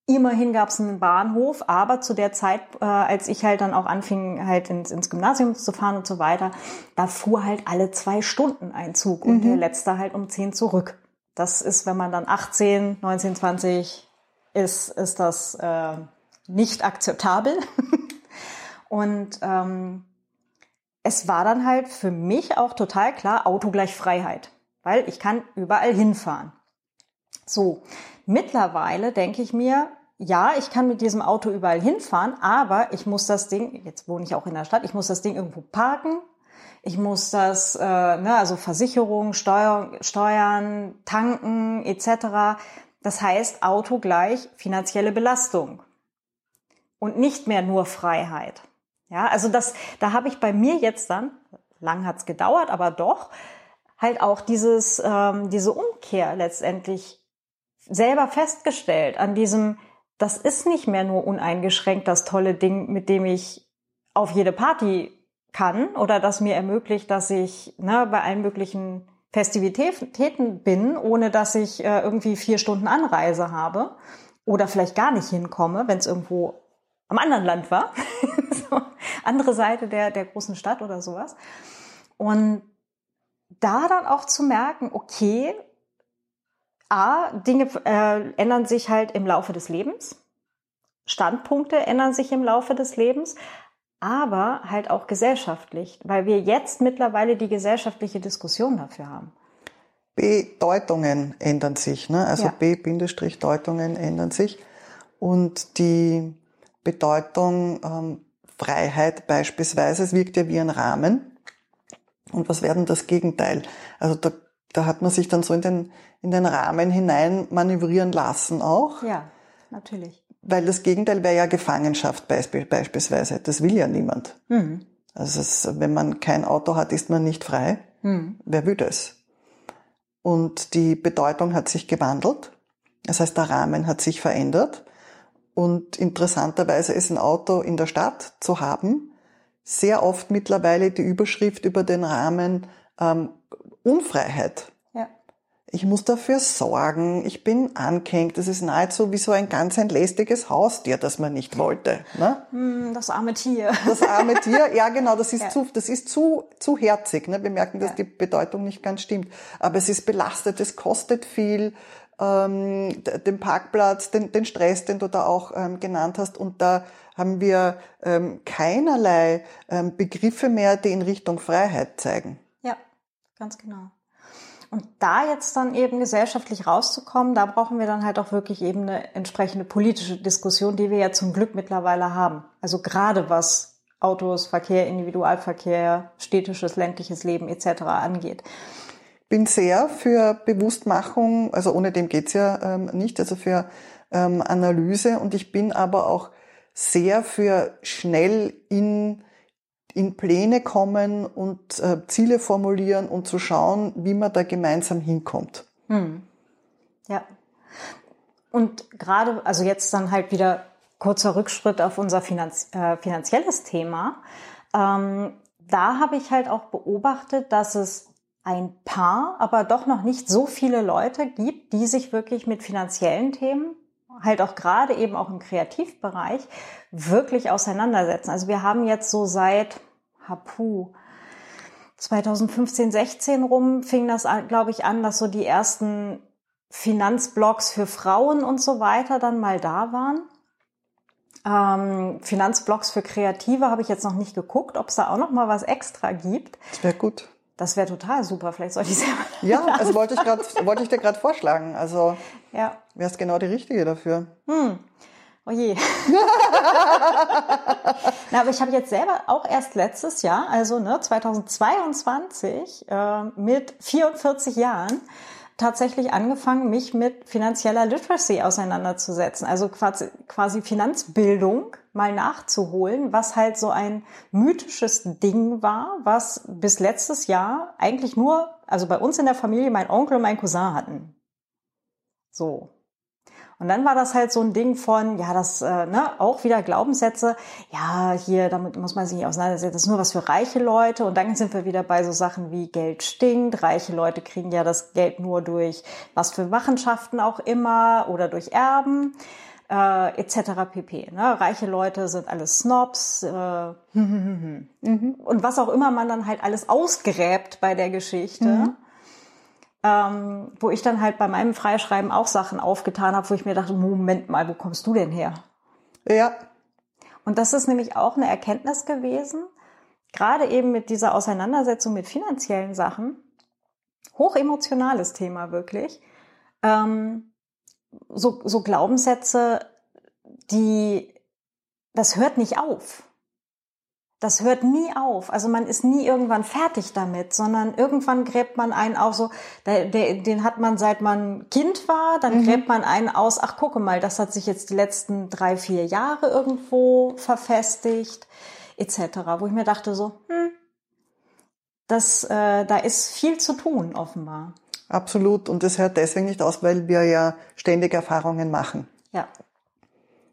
Immerhin gab es einen Bahnhof, aber zu der Zeit, äh, als ich halt dann auch anfing, halt ins, ins Gymnasium zu fahren und so weiter, da fuhr halt alle zwei Stunden ein Zug und mhm. der letzte halt um zehn zurück. Das ist, wenn man dann 18, 19, 20 ist, ist das äh, nicht akzeptabel. und ähm, es war dann halt für mich auch total klar, Auto gleich Freiheit, weil ich kann überall hinfahren. So, mittlerweile denke ich mir, ja, ich kann mit diesem Auto überall hinfahren, aber ich muss das Ding, jetzt wohne ich auch in der Stadt, ich muss das Ding irgendwo parken, ich muss das, äh, ne, also Versicherung, Steuer, Steuern, tanken etc. Das heißt, Auto gleich finanzielle Belastung und nicht mehr nur Freiheit. Ja, also das, da habe ich bei mir jetzt dann, lang hat's gedauert, aber doch, halt auch dieses, ähm, diese Umkehr letztendlich selber festgestellt an diesem, das ist nicht mehr nur uneingeschränkt das tolle Ding, mit dem ich auf jede Party kann oder das mir ermöglicht, dass ich ne, bei allen möglichen Festivitäten bin, ohne dass ich äh, irgendwie vier Stunden Anreise habe oder vielleicht gar nicht hinkomme, wenn es irgendwo am anderen Land war, so, andere Seite der, der großen Stadt oder sowas. Und da dann auch zu merken, okay, A, Dinge äh, ändern sich halt im Laufe des Lebens, Standpunkte ändern sich im Laufe des Lebens, aber halt auch gesellschaftlich, weil wir jetzt mittlerweile die gesellschaftliche Diskussion dafür haben. Bedeutungen ändern sich, ne? also ja. B-Deutungen ändern sich und die Bedeutung ähm, Freiheit beispielsweise. Es wirkt ja wie ein Rahmen. Und was wäre denn das Gegenteil? Also da, da hat man sich dann so in den, in den Rahmen hinein manövrieren lassen auch. Ja, natürlich. Weil das Gegenteil wäre ja Gefangenschaft beispielsweise. Das will ja niemand. Mhm. Also es, wenn man kein Auto hat, ist man nicht frei. Mhm. Wer will das? Und die Bedeutung hat sich gewandelt. Das heißt, der Rahmen hat sich verändert. Und interessanterweise ist ein Auto in der Stadt zu haben sehr oft mittlerweile die Überschrift über den Rahmen ähm, Unfreiheit. Ich muss dafür sorgen, ich bin angehängt. Das ist nahezu wie so ein ganz ein lästiges Haustier, das man nicht wollte. Ne? Hm, das arme Tier. Das arme Tier, ja genau, das ist, ja. zu, das ist zu, zu herzig. Ne? Wir merken, dass ja. die Bedeutung nicht ganz stimmt. Aber es ist belastet, es kostet viel ähm, den Parkplatz, den, den Stress, den du da auch ähm, genannt hast. Und da haben wir ähm, keinerlei ähm, Begriffe mehr, die in Richtung Freiheit zeigen. Ja, ganz genau. Und da jetzt dann eben gesellschaftlich rauszukommen, da brauchen wir dann halt auch wirklich eben eine entsprechende politische Diskussion, die wir ja zum Glück mittlerweile haben. Also gerade was Autos, Verkehr, Individualverkehr, städtisches, ländliches Leben etc. angeht bin sehr für Bewusstmachung, also ohne dem geht's ja ähm, nicht, also für ähm, Analyse und ich bin aber auch sehr für schnell in, in Pläne kommen und äh, Ziele formulieren und zu schauen, wie man da gemeinsam hinkommt. Hm. Ja. Und gerade, also jetzt dann halt wieder kurzer Rückschritt auf unser Finanz, äh, finanzielles Thema. Ähm, da habe ich halt auch beobachtet, dass es ein paar, aber doch noch nicht so viele Leute gibt, die sich wirklich mit finanziellen Themen, halt auch gerade eben auch im Kreativbereich, wirklich auseinandersetzen. Also wir haben jetzt so seit, hapu, 2015, 16 rum fing das, glaube ich, an, dass so die ersten Finanzblogs für Frauen und so weiter dann mal da waren. Ähm, Finanzblogs für Kreative habe ich jetzt noch nicht geguckt, ob es da auch noch mal was extra gibt. Das wäre gut. Das wäre total super. Vielleicht sollte ich selber. Ja, also wollte ich gerade, wollte ich dir gerade vorschlagen. Also ja. wärst genau die Richtige dafür. Hm. Oh je. Na, aber ich habe jetzt selber auch erst letztes Jahr, also ne, 2022, äh, mit 44 Jahren, tatsächlich angefangen, mich mit finanzieller Literacy auseinanderzusetzen. Also quasi, quasi Finanzbildung mal nachzuholen, was halt so ein mythisches Ding war, was bis letztes Jahr eigentlich nur, also bei uns in der Familie mein Onkel und mein Cousin hatten. So. Und dann war das halt so ein Ding von, ja, das, äh, ne, auch wieder Glaubenssätze, ja, hier, damit muss man sich nicht auseinandersetzen, das ist nur was für reiche Leute. Und dann sind wir wieder bei so Sachen wie Geld stinkt, reiche Leute kriegen ja das Geld nur durch was für Machenschaften auch immer oder durch Erben. Äh, etc. pp. Ne? Reiche Leute sind alles Snobs äh, mhm. und was auch immer man dann halt alles ausgräbt bei der Geschichte. Mhm ähm, wo ich dann halt bei meinem Freischreiben auch Sachen aufgetan habe, wo ich mir dachte, Moment mal, wo kommst du denn her? Ja. Und das ist nämlich auch eine Erkenntnis gewesen, gerade eben mit dieser Auseinandersetzung mit finanziellen Sachen, hochemotionales Thema wirklich, ähm, so, so Glaubenssätze, die, das hört nicht auf das hört nie auf. Also man ist nie irgendwann fertig damit, sondern irgendwann gräbt man einen auch so, der, der, den hat man seit man Kind war, dann mhm. gräbt man einen aus, ach gucke mal, das hat sich jetzt die letzten drei, vier Jahre irgendwo verfestigt, etc. Wo ich mir dachte so, hm, das, äh, da ist viel zu tun, offenbar. Absolut. Und das hört deswegen nicht aus, weil wir ja ständig Erfahrungen machen. Ja.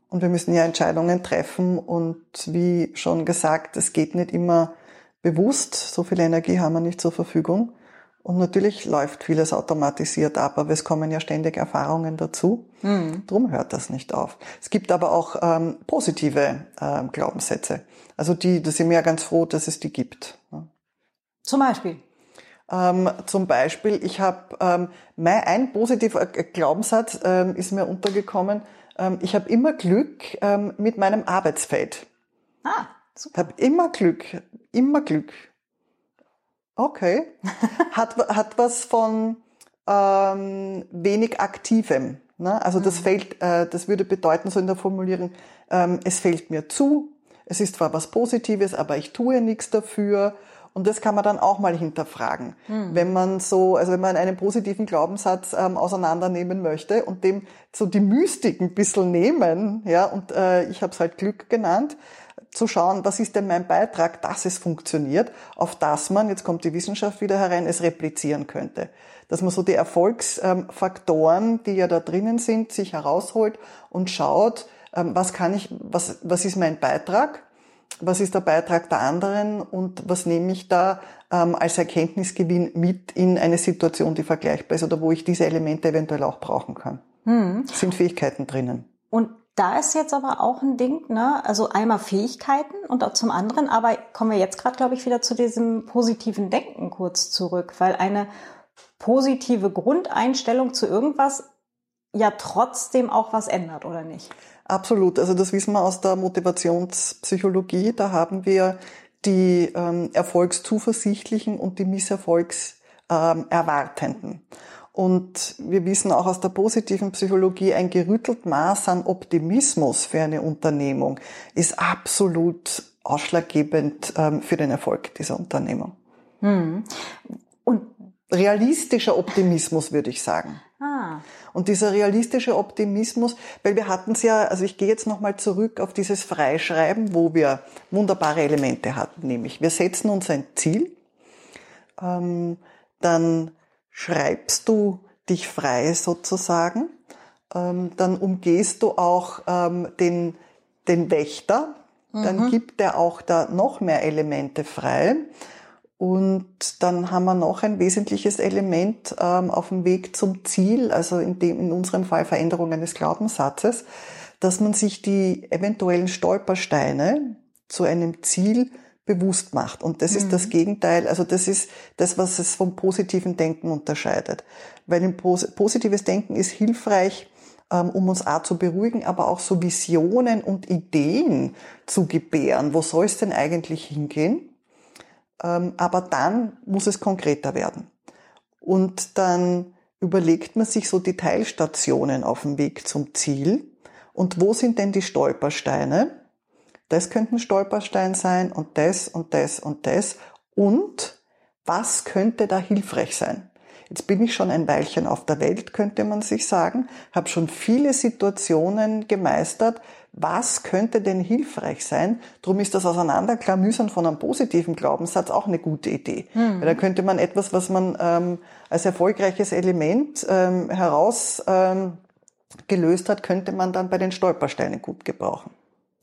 Und wir müssen ja Entscheidungen treffen und wie schon gesagt, es geht nicht immer bewusst, so viel Energie haben wir nicht zur Verfügung. Und natürlich läuft vieles automatisiert ab, aber es kommen ja ständig Erfahrungen dazu. Mhm. Drum hört das nicht auf. Es gibt aber auch ähm, positive ähm, Glaubenssätze. Also die, da sind wir ja ganz froh, dass es die gibt. Zum Beispiel? Ähm, zum Beispiel, ich habe ähm, mein ein positiver Glaubenssatz ähm, ist mir untergekommen, ich habe immer Glück ähm, mit meinem Arbeitsfeld. Ah, super. Ich habe immer Glück, immer Glück. Okay. hat, hat was von ähm, wenig Aktivem. Ne? Also das mhm. fällt, äh, das würde bedeuten, so in der Formulierung, ähm, es fällt mir zu, es ist zwar was Positives, aber ich tue nichts dafür und das kann man dann auch mal hinterfragen, mhm. wenn man so, also wenn man einen positiven Glaubenssatz ähm, auseinandernehmen möchte und dem so die Mystik ein bisschen nehmen, ja, und äh, ich habe es halt Glück genannt, zu schauen, was ist denn mein Beitrag, dass es funktioniert, auf das man, jetzt kommt die Wissenschaft wieder herein, es replizieren könnte. Dass man so die Erfolgsfaktoren, die ja da drinnen sind, sich herausholt und schaut, ähm, was kann ich, was, was ist mein Beitrag was ist der Beitrag der anderen und was nehme ich da ähm, als Erkenntnisgewinn mit in eine Situation, die vergleichbar ist oder wo ich diese Elemente eventuell auch brauchen kann. Hm. Sind Fähigkeiten drinnen. Und da ist jetzt aber auch ein Ding, ne? Also einmal Fähigkeiten und auch zum anderen, aber kommen wir jetzt gerade, glaube ich, wieder zu diesem positiven Denken kurz zurück, weil eine positive Grundeinstellung zu irgendwas ja trotzdem auch was ändert, oder nicht? Absolut. Also das wissen wir aus der Motivationspsychologie. Da haben wir die ähm, Erfolgszuversichtlichen und die Misserfolgserwartenden. Ähm, und wir wissen auch aus der positiven Psychologie, ein gerüttelt Maß an Optimismus für eine Unternehmung ist absolut ausschlaggebend ähm, für den Erfolg dieser Unternehmung. Hm. Und realistischer Optimismus, würde ich sagen. Ah. Und dieser realistische Optimismus, weil wir hatten es ja, also ich gehe jetzt nochmal zurück auf dieses Freischreiben, wo wir wunderbare Elemente hatten, nämlich wir setzen uns ein Ziel, ähm, dann schreibst du dich frei sozusagen, ähm, dann umgehst du auch ähm, den, den Wächter, dann mhm. gibt er auch da noch mehr Elemente frei. Und dann haben wir noch ein wesentliches Element ähm, auf dem Weg zum Ziel, also in, dem, in unserem Fall Veränderung eines Glaubenssatzes, dass man sich die eventuellen Stolpersteine zu einem Ziel bewusst macht. Und das mhm. ist das mhm. Gegenteil, also das ist das, was es vom positiven Denken unterscheidet. Weil ein positives Denken ist hilfreich, ähm, um uns auch zu beruhigen, aber auch so Visionen und Ideen zu gebären. Wo soll es denn eigentlich hingehen? Ähm, aber dann muss es konkreter werden. Und dann überlegt man sich so die Teilstationen auf dem Weg zum Ziel. Und wo sind denn die Stolpersteine? Das könnten Stolperstein sein und das und das und das. Und was könnte da hilfreich sein? Jetzt bin ich schon ein Weilchen auf der Welt, könnte man sich sagen, habe schon viele Situationen gemeistert. Was könnte denn hilfreich sein? Drum ist das Auseinanderklamüsern von einem positiven Glaubenssatz auch eine gute Idee. Mhm. Weil da könnte man etwas, was man ähm, als erfolgreiches Element ähm, heraus ähm, gelöst hat, könnte man dann bei den Stolpersteinen gut gebrauchen.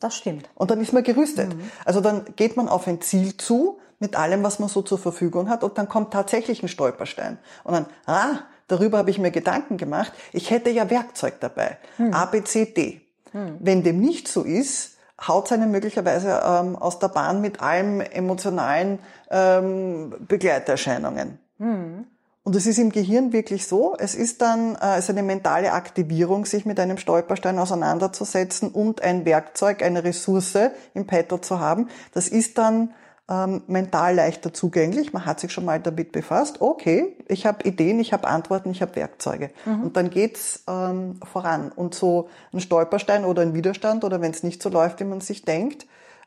Das stimmt. Und dann ist man gerüstet. Mhm. Also dann geht man auf ein Ziel zu mit allem, was man so zur Verfügung hat und dann kommt tatsächlich ein Stolperstein. Und dann, ah, darüber habe ich mir Gedanken gemacht. Ich hätte ja Werkzeug dabei. Mhm. A, B, C, D. Mhm. Wenn dem nicht so ist, haut einen möglicherweise ähm, aus der Bahn mit allen emotionalen ähm, Begleiterscheinungen. Mhm. Und es ist im Gehirn wirklich so, es ist dann äh, es ist eine mentale Aktivierung, sich mit einem Stolperstein auseinanderzusetzen und ein Werkzeug, eine Ressource im Petto zu haben. Das ist dann ähm, mental leichter zugänglich. Man hat sich schon mal damit befasst. Okay, ich habe Ideen, ich habe Antworten, ich habe Werkzeuge. Mhm. Und dann geht's ähm, voran. Und so ein Stolperstein oder ein Widerstand oder wenn es nicht so läuft, wie man sich denkt,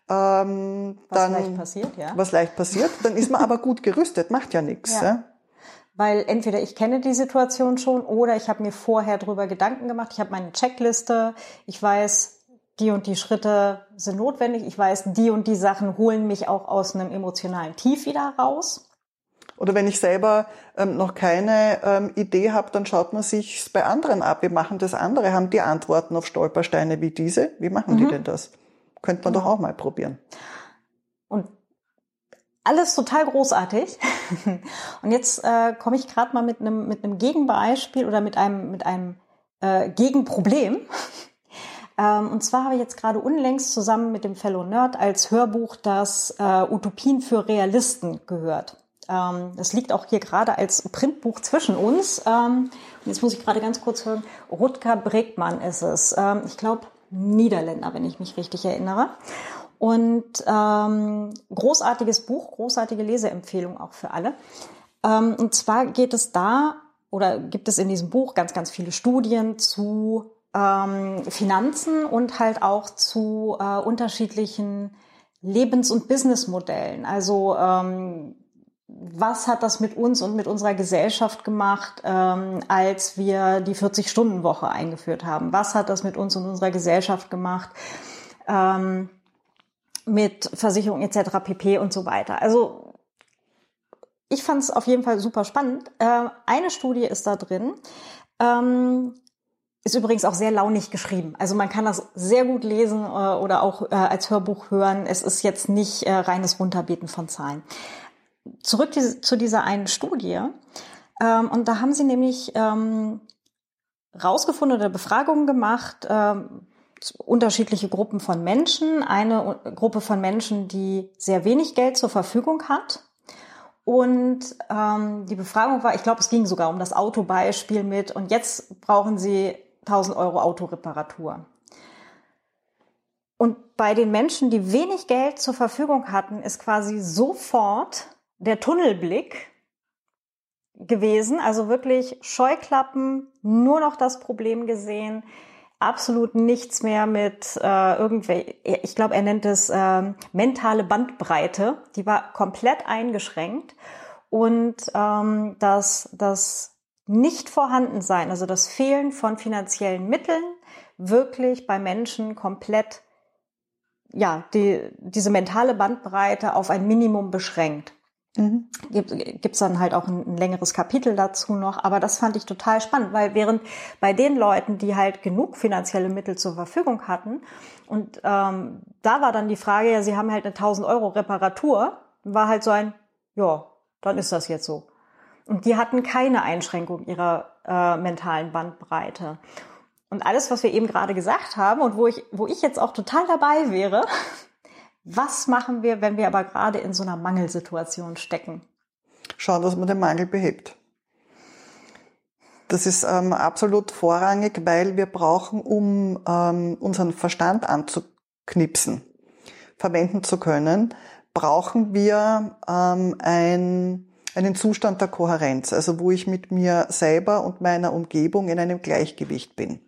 ähm, was dann, leicht passiert, ja. Was leicht passiert, dann ist man aber gut gerüstet, macht ja nichts. Ja. ja weil entweder ich kenne die Situation schon oder ich habe mir vorher drüber Gedanken gemacht. Ich habe meine Checkliste, ich weiß, die und die Schritte sind notwendig, ich weiß, die und die Sachen holen mich auch aus einem emotionalen Tief wieder raus. Oder wenn ich selber ähm, noch keine ähm, Idee habe, dann schaut man sich bei anderen ab. Wir machen das andere, haben die Antworten auf Stolpersteine wie diese. Wie machen mhm. die denn das? Könnte man genau. doch auch mal probieren. Und alles total großartig. Und jetzt äh, komme ich gerade mal mit einem mit einem Gegenbeispiel oder mit einem mit einem äh, Gegenproblem. Ähm, und zwar habe ich jetzt gerade unlängst zusammen mit dem Fellow Nerd als Hörbuch das äh, Utopien für Realisten gehört. Ähm, das liegt auch hier gerade als Printbuch zwischen uns. Ähm, jetzt muss ich gerade ganz kurz hören. Rutger Bregmann ist es. Ähm, ich glaube Niederländer, wenn ich mich richtig erinnere. Und ähm, großartiges Buch, großartige Leseempfehlung auch für alle. Ähm, und zwar geht es da oder gibt es in diesem Buch ganz, ganz viele Studien zu ähm, Finanzen und halt auch zu äh, unterschiedlichen Lebens- und Businessmodellen. Also ähm, was hat das mit uns und mit unserer Gesellschaft gemacht, ähm, als wir die 40-Stunden-Woche eingeführt haben? Was hat das mit uns und unserer Gesellschaft gemacht? Ähm, mit Versicherung etc. pp. und so weiter. Also ich fand es auf jeden Fall super spannend. Äh, eine Studie ist da drin. Ähm, ist übrigens auch sehr launig geschrieben. Also man kann das sehr gut lesen äh, oder auch äh, als Hörbuch hören. Es ist jetzt nicht äh, reines Runterbeten von Zahlen. Zurück die, zu dieser einen Studie. Ähm, und da haben sie nämlich ähm, rausgefunden oder Befragungen gemacht, ähm, unterschiedliche Gruppen von Menschen. Eine Gruppe von Menschen, die sehr wenig Geld zur Verfügung hat. Und ähm, die Befragung war, ich glaube, es ging sogar um das Autobeispiel mit, und jetzt brauchen Sie 1000 Euro Autoreparatur. Und bei den Menschen, die wenig Geld zur Verfügung hatten, ist quasi sofort der Tunnelblick gewesen. Also wirklich Scheuklappen, nur noch das Problem gesehen absolut nichts mehr mit äh, irgendwelche, ich glaube, er nennt es äh, mentale Bandbreite, die war komplett eingeschränkt und ähm, das, das nicht vorhanden sein, also das Fehlen von finanziellen Mitteln wirklich bei Menschen komplett ja, die, diese mentale Bandbreite auf ein Minimum beschränkt. Mhm. Gibt es dann halt auch ein, ein, längeres Kapitel dazu noch. Aber das fand ich total spannend, weil während bei den Leuten, die halt genug finanzielle Mittel zur Verfügung hatten, und ähm, da war dann die Frage, ja, sie haben halt eine 1000 Euro Reparatur, war halt so ein, ja, dann ist das jetzt so. Und die hatten keine Einschränkung ihrer äh, mentalen Bandbreite. Und alles, was wir eben gerade gesagt haben und wo ich, wo ich jetzt auch total dabei wäre, was machen wir, wenn wir aber gerade in so einer Mangelsituation stecken? Schauen, dass man den Mangel behebt. Das ist ähm, absolut vorrangig, weil wir brauchen, um ähm, unseren Verstand anzuknipsen, verwenden zu können, brauchen wir ähm, ein, einen Zustand der Kohärenz, also wo ich mit mir selber und meiner Umgebung in einem Gleichgewicht bin.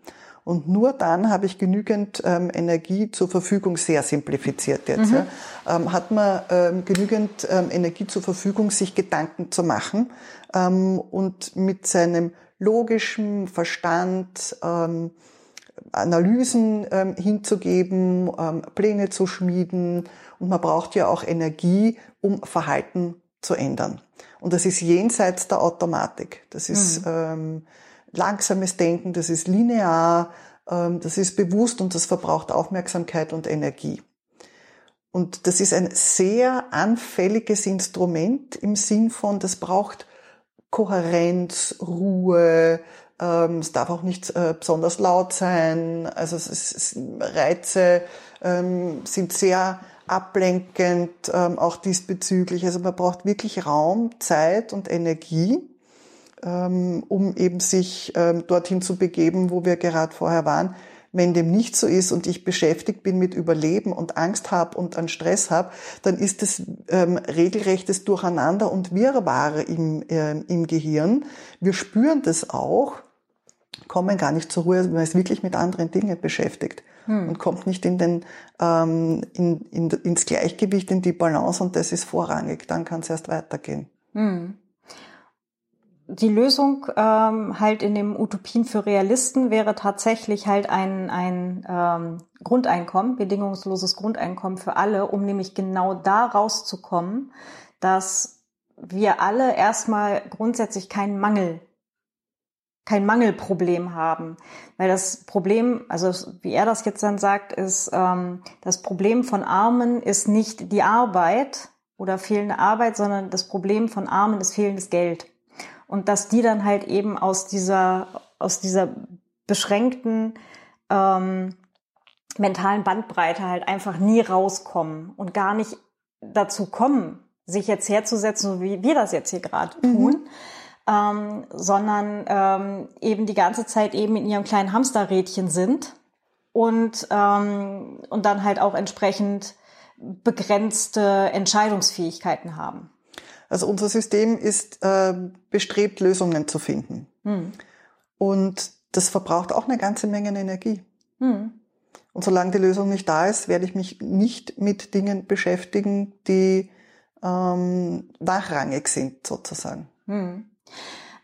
Und nur dann habe ich genügend ähm, Energie zur Verfügung, sehr simplifiziert jetzt, mhm. ja, ähm, hat man ähm, genügend ähm, Energie zur Verfügung, sich Gedanken zu machen ähm, und mit seinem logischen Verstand ähm, Analysen hinzugeben, Pläne zu schmieden. Und man braucht ja auch Energie, um Verhalten zu ändern. Und das ist jenseits der Automatik. Das ist mhm. ähm, langsames Denken, das ist linear, ähm, das ist bewusst und das verbraucht Aufmerksamkeit und Energie. Und das ist ein sehr anfälliges Instrument im Sinn von, das braucht Kohärenz, Ruhe, ähm, es darf auch nicht äh, besonders laut sein, also es ist, Reize ähm, sind sehr ablenkend, ähm, auch diesbezüglich. Also man braucht wirklich Raum, Zeit und Energie ähm, um eben sich ähm, dorthin zu begeben, wo wir gerade vorher waren. Wenn dem nicht so ist und ich beschäftigt bin mit Überleben und Angst habe und an Stress habe, dann ist es ähm, regelrechtes Durcheinander und Wirrwarr im, äh, im Gehirn. Wir spüren das auch, kommen gar nicht zur Ruhe, man ist wirklich mit anderen Dingen beschäftigt hm. und kommt nicht in den, ähm, in, in, ins Gleichgewicht, in die Balance und das ist vorrangig. Dann kann es erst weitergehen. Hm die Lösung ähm, halt in dem Utopien für Realisten wäre tatsächlich halt ein, ein ähm, Grundeinkommen, bedingungsloses Grundeinkommen für alle, um nämlich genau da rauszukommen, dass wir alle erstmal grundsätzlich keinen Mangel, kein Mangelproblem haben. Weil das Problem, also wie er das jetzt dann sagt, ist, ähm, das Problem von Armen ist nicht die Arbeit oder fehlende Arbeit, sondern das Problem von Armen ist fehlendes Geld und dass die dann halt eben aus dieser, aus dieser beschränkten ähm, mentalen Bandbreite halt einfach nie rauskommen und gar nicht dazu kommen, sich jetzt herzusetzen, so wie wir das jetzt hier gerade mhm. Ähm, sondern ähm, eben die ganze Zeit eben in ihrem kleinen Hamsterrädchen sind und, ähm, und dann halt auch entsprechend begrenzte Entscheidungsfähigkeiten haben. Also unser System ist äh, bestrebt, Lösungen zu finden. Hm. Und das verbraucht auch eine ganze Menge Energie. Hm. Und solange die Lösung nicht da ist, werde ich mich nicht mit Dingen beschäftigen, die ähm, nachrangig sind, sozusagen. Hm.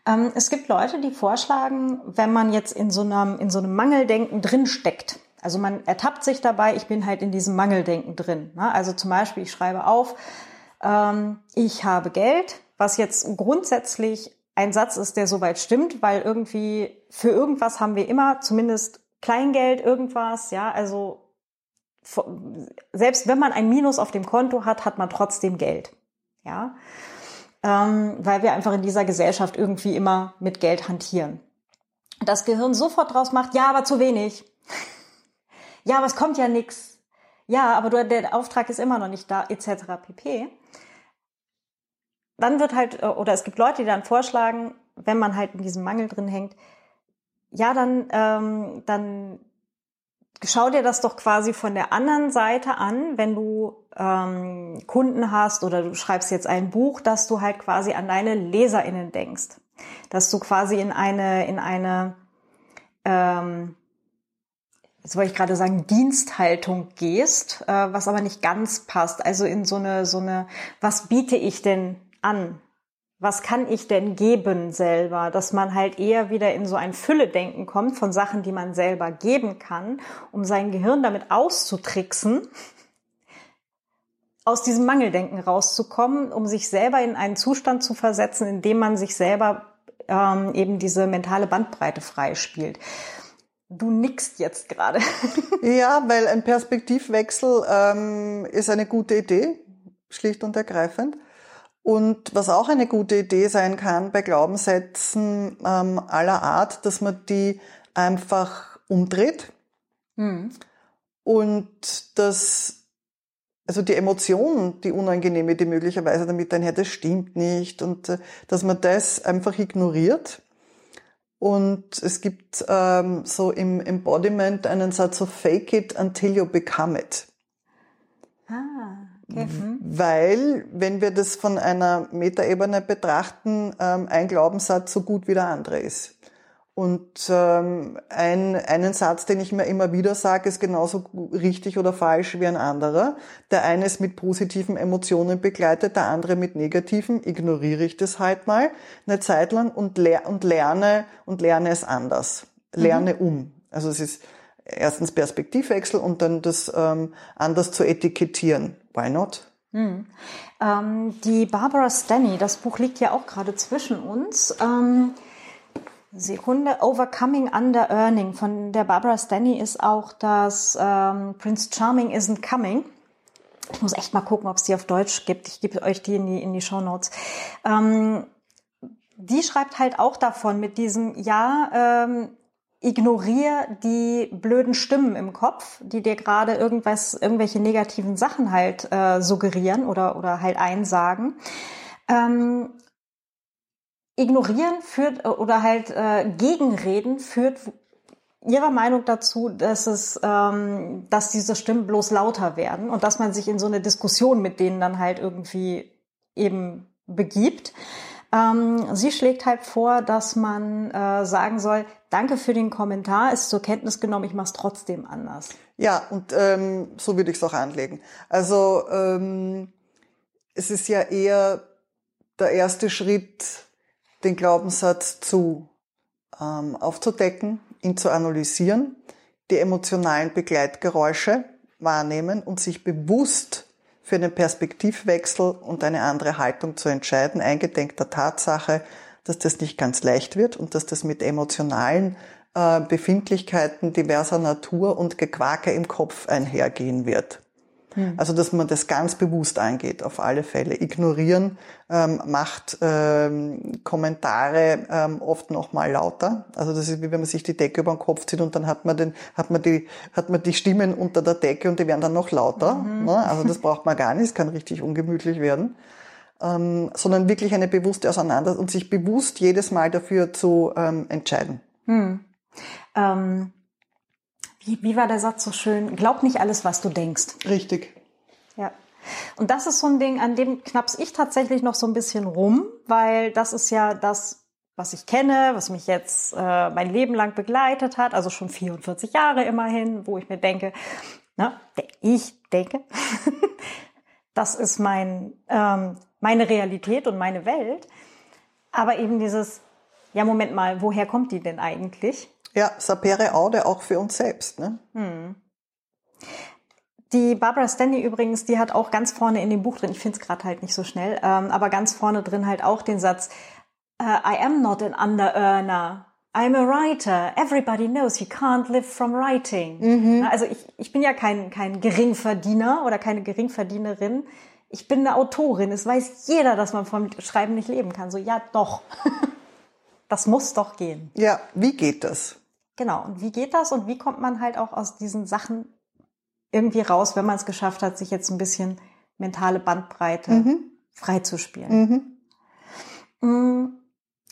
Ähm, es gibt Leute, die vorschlagen, wenn man jetzt in so einem, in so einem Mangeldenken drinsteckt, also man ertappt sich dabei, ich bin halt in diesem Mangeldenken drin. Ne? Also zum Beispiel, ich schreibe auf, ähm, ich habe Geld, was jetzt grundsätzlich ein Satz ist, der soweit stimmt, weil irgendwie für irgendwas haben wir immer zumindest Kleingeld, irgendwas, ja, also selbst wenn man ein Minus auf dem Konto hat, hat man trotzdem Geld, ja, ähm, weil wir einfach in dieser Gesellschaft irgendwie immer mit Geld hantieren. Das Gehirn sofort draus macht, ja, aber zu wenig. ja, aber es kommt ja nix. Ja, aber du, der Auftrag ist immer noch nicht da, etc. pp dann wird halt, äh, oder es gibt Leute, die dann vorschlagen, wenn man halt in diesem Mangel drin hängt, ja, dann, ähm, dann schau dir das doch quasi von der anderen Seite an, wenn du ähm, Kunden hast oder du schreibst jetzt ein Buch, dass du halt quasi an deine LeserInnen denkst. Dass du quasi in eine, in eine, ähm, jetzt wollte ich gerade sagen, Diensthaltung gehst, äh, was aber nicht ganz passt. Also in so eine, so eine, was biete ich denn an? Was kann ich denn geben selber? Dass man halt eher wieder in so ein Fülle-Denken kommt von Sachen, die man selber geben kann, um sein Gehirn damit auszutricksen, aus diesem Mangeldenken rauszukommen, um sich selber in einen Zustand zu versetzen, in dem man sich selber ähm, eben diese mentale Bandbreite freispielt. Du nickst jetzt gerade. ja, weil ein Perspektivwechsel ähm, ist eine gute Idee, schlicht und ergreifend. Und was auch eine gute Idee sein kann bei Glaubenssätzen ähm, aller Art, dass man die einfach umdreht mhm. und dass also die Emotion, die unangenehme, die möglicherweise damit einher, das stimmt nicht und äh, dass man das einfach ignoriert. Und es gibt ähm, so im Embodiment einen Satz so Fake it until you become it. Ah. Mhm. Weil, wenn wir das von einer Metaebene betrachten, ähm, ein Glaubenssatz so gut wie der andere ist. Und ähm, ein, einen Satz, den ich mir immer wieder sage, ist genauso richtig oder falsch wie ein anderer. Der eine ist mit positiven Emotionen begleitet, der andere mit negativen. Ignoriere ich das halt mal eine Zeit lang und, ler und lerne und lerne es anders. Lerne mhm. um. Also es ist erstens Perspektivwechsel und dann das ähm, anders zu etikettieren. Why not? Mhm. Ähm, die Barbara Stanny, das Buch liegt ja auch gerade zwischen uns. Ähm Sekunde. Overcoming Under Earning von der Barbara Stanny ist auch das ähm, Prince Charming Isn't Coming. Ich muss echt mal gucken, ob es die auf Deutsch gibt. Ich gebe euch die in die, in die Show Notes. Ähm, die schreibt halt auch davon mit diesem, ja, ähm, ignorier die blöden Stimmen im Kopf, die dir gerade irgendwas, irgendwelche negativen Sachen halt äh, suggerieren oder, oder halt einsagen. Ähm, Ignorieren führt äh, oder halt äh, Gegenreden führt ihrer Meinung dazu, dass es, ähm, dass diese Stimmen bloß lauter werden und dass man sich in so eine Diskussion mit denen dann halt irgendwie eben begibt. Ähm, sie schlägt halt vor, dass man äh, sagen soll, danke für den Kommentar, ist zur Kenntnis genommen, ich mache es trotzdem anders. Ja, und ähm, so würde ich es auch anlegen. Also ähm, es ist ja eher der erste Schritt, den Glaubenssatz zu ähm, aufzudecken, ihn zu analysieren, die emotionalen Begleitgeräusche wahrnehmen und sich bewusst für einen Perspektivwechsel und eine andere Haltung zu entscheiden, eingedenk der Tatsache, dass das nicht ganz leicht wird und dass das mit emotionalen äh, Befindlichkeiten diverser Natur und Gequake im Kopf einhergehen wird. Hm. Also dass man das ganz bewusst angeht, auf alle Fälle. Ignorieren ähm, macht ähm, Kommentare ähm, oft noch mal lauter. Also das ist wie wenn man sich die Decke über den Kopf zieht und dann hat man den, hat man die, hat man die Stimmen unter der Decke und die werden dann noch lauter. Mhm. Ne? Also das braucht man gar nicht, es kann richtig ungemütlich werden. Ähm, sondern wirklich eine bewusste Auseinandersetzung und sich bewusst jedes Mal dafür zu ähm, entscheiden. Hm. Ähm wie, wie war der Satz so schön? Glaub nicht alles, was du denkst. Richtig. Ja. Und das ist so ein Ding, an dem knaps ich tatsächlich noch so ein bisschen rum, weil das ist ja das, was ich kenne, was mich jetzt äh, mein Leben lang begleitet hat, also schon 44 Jahre immerhin, wo ich mir denke, na, ich denke, das ist mein, ähm, meine Realität und meine Welt. Aber eben dieses, ja, Moment mal, woher kommt die denn eigentlich? Ja, sapere aude auch für uns selbst. Ne? Hm. Die Barbara Stanley übrigens, die hat auch ganz vorne in dem Buch drin, ich finde es gerade halt nicht so schnell, ähm, aber ganz vorne drin halt auch den Satz, uh, I am not an under-earner. I'm a writer. Everybody knows you can't live from writing. Mhm. Also ich, ich bin ja kein, kein Geringverdiener oder keine Geringverdienerin. Ich bin eine Autorin. Es weiß jeder, dass man vom Schreiben nicht leben kann. So, ja, doch. das muss doch gehen. Ja, wie geht das? Genau. Und wie geht das und wie kommt man halt auch aus diesen Sachen irgendwie raus, wenn man es geschafft hat, sich jetzt ein bisschen mentale Bandbreite mhm. freizuspielen? Mhm. Mm,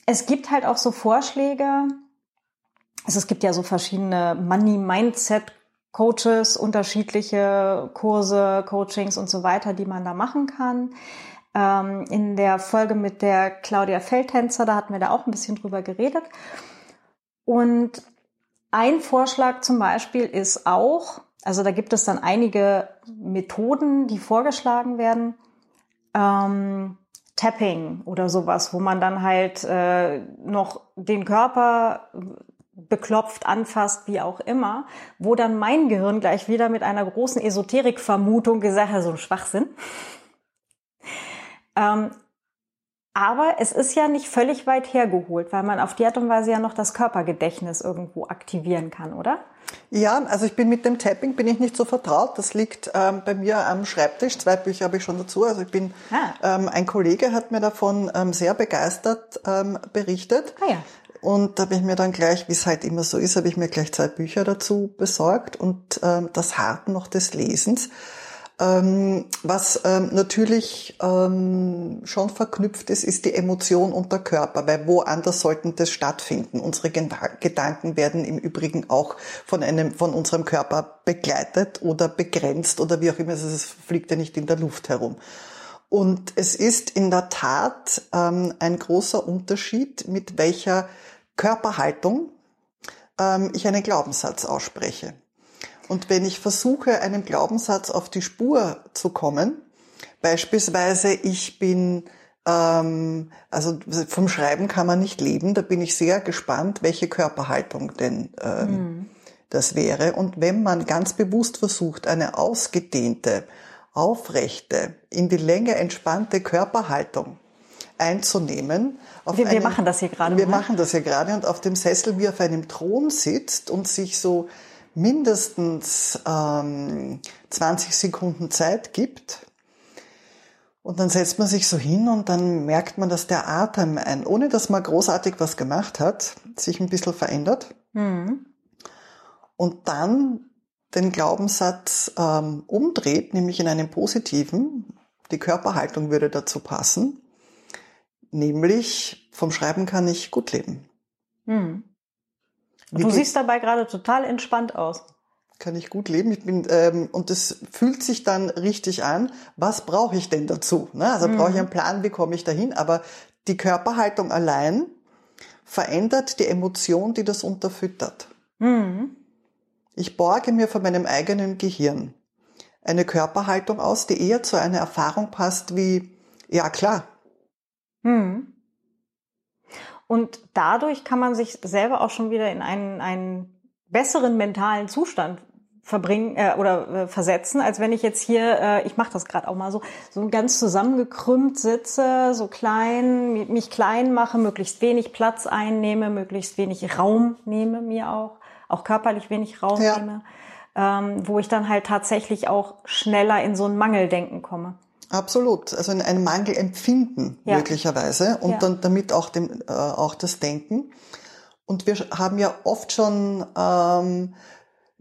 es gibt halt auch so Vorschläge. Also es gibt ja so verschiedene Money Mindset Coaches, unterschiedliche Kurse, Coachings und so weiter, die man da machen kann. Ähm, in der Folge mit der Claudia Feldtänzer, da hatten wir da auch ein bisschen drüber geredet. Und ein Vorschlag zum Beispiel ist auch, also da gibt es dann einige Methoden, die vorgeschlagen werden, ähm, Tapping oder sowas, wo man dann halt äh, noch den Körper beklopft, anfasst, wie auch immer, wo dann mein Gehirn gleich wieder mit einer großen Esoterik-Vermutung gesagt hat, so ein Schwachsinn. Ähm, aber es ist ja nicht völlig weit hergeholt, weil man auf die Art und Weise ja noch das Körpergedächtnis irgendwo aktivieren kann, oder? Ja, also ich bin mit dem Tapping bin ich nicht so vertraut. Das liegt ähm, bei mir am Schreibtisch. Zwei Bücher habe ich schon dazu. Also ich bin ah. ähm, ein Kollege hat mir davon ähm, sehr begeistert ähm, berichtet. Ah, ja. Und da habe ich mir dann gleich, wie es halt immer so ist, habe ich mir gleich zwei Bücher dazu besorgt und ähm, das Harten noch des Lesens. Ähm, was ähm, natürlich ähm, schon verknüpft ist, ist die Emotion und der Körper, weil woanders sollten das stattfinden. Unsere Gedanken werden im Übrigen auch von einem, von unserem Körper begleitet oder begrenzt oder wie auch immer. Also es fliegt ja nicht in der Luft herum. Und es ist in der Tat ähm, ein großer Unterschied, mit welcher Körperhaltung ähm, ich einen Glaubenssatz ausspreche. Und wenn ich versuche, einem Glaubenssatz auf die Spur zu kommen, beispielsweise ich bin, ähm, also vom Schreiben kann man nicht leben, da bin ich sehr gespannt, welche Körperhaltung denn ähm, mhm. das wäre. Und wenn man ganz bewusst versucht, eine ausgedehnte, aufrechte, in die Länge entspannte Körperhaltung einzunehmen. wir, wir machen das hier gerade. Wir machen das hier gerade und auf dem Sessel wie auf einem Thron sitzt und sich so mindestens ähm, 20 Sekunden Zeit gibt. Und dann setzt man sich so hin und dann merkt man, dass der Atem, ein, ohne dass man großartig was gemacht hat, sich ein bisschen verändert. Mhm. Und dann den Glaubenssatz ähm, umdreht, nämlich in einen positiven, die Körperhaltung würde dazu passen, nämlich vom Schreiben kann ich gut leben. Mhm. Du siehst dabei gerade total entspannt aus. Kann ich gut leben. Ich bin, ähm, und das fühlt sich dann richtig an. Was brauche ich denn dazu? Ne? Also mhm. brauche ich einen Plan, wie komme ich dahin? Aber die Körperhaltung allein verändert die Emotion, die das unterfüttert. Mhm. Ich borge mir von meinem eigenen Gehirn eine Körperhaltung aus, die eher zu einer Erfahrung passt wie, ja klar. Mhm. Und dadurch kann man sich selber auch schon wieder in einen, einen besseren mentalen Zustand verbringen äh, oder äh, versetzen, als wenn ich jetzt hier, äh, ich mache das gerade auch mal so, so ganz zusammengekrümmt sitze, so klein, mich klein mache, möglichst wenig Platz einnehme, möglichst wenig Raum nehme mir auch, auch körperlich wenig Raum ja. nehme, ähm, wo ich dann halt tatsächlich auch schneller in so ein Mangeldenken komme. Absolut, also in einem Mangel empfinden ja. möglicherweise und ja. dann damit auch dem äh, auch das Denken. Und wir haben ja oft schon ähm,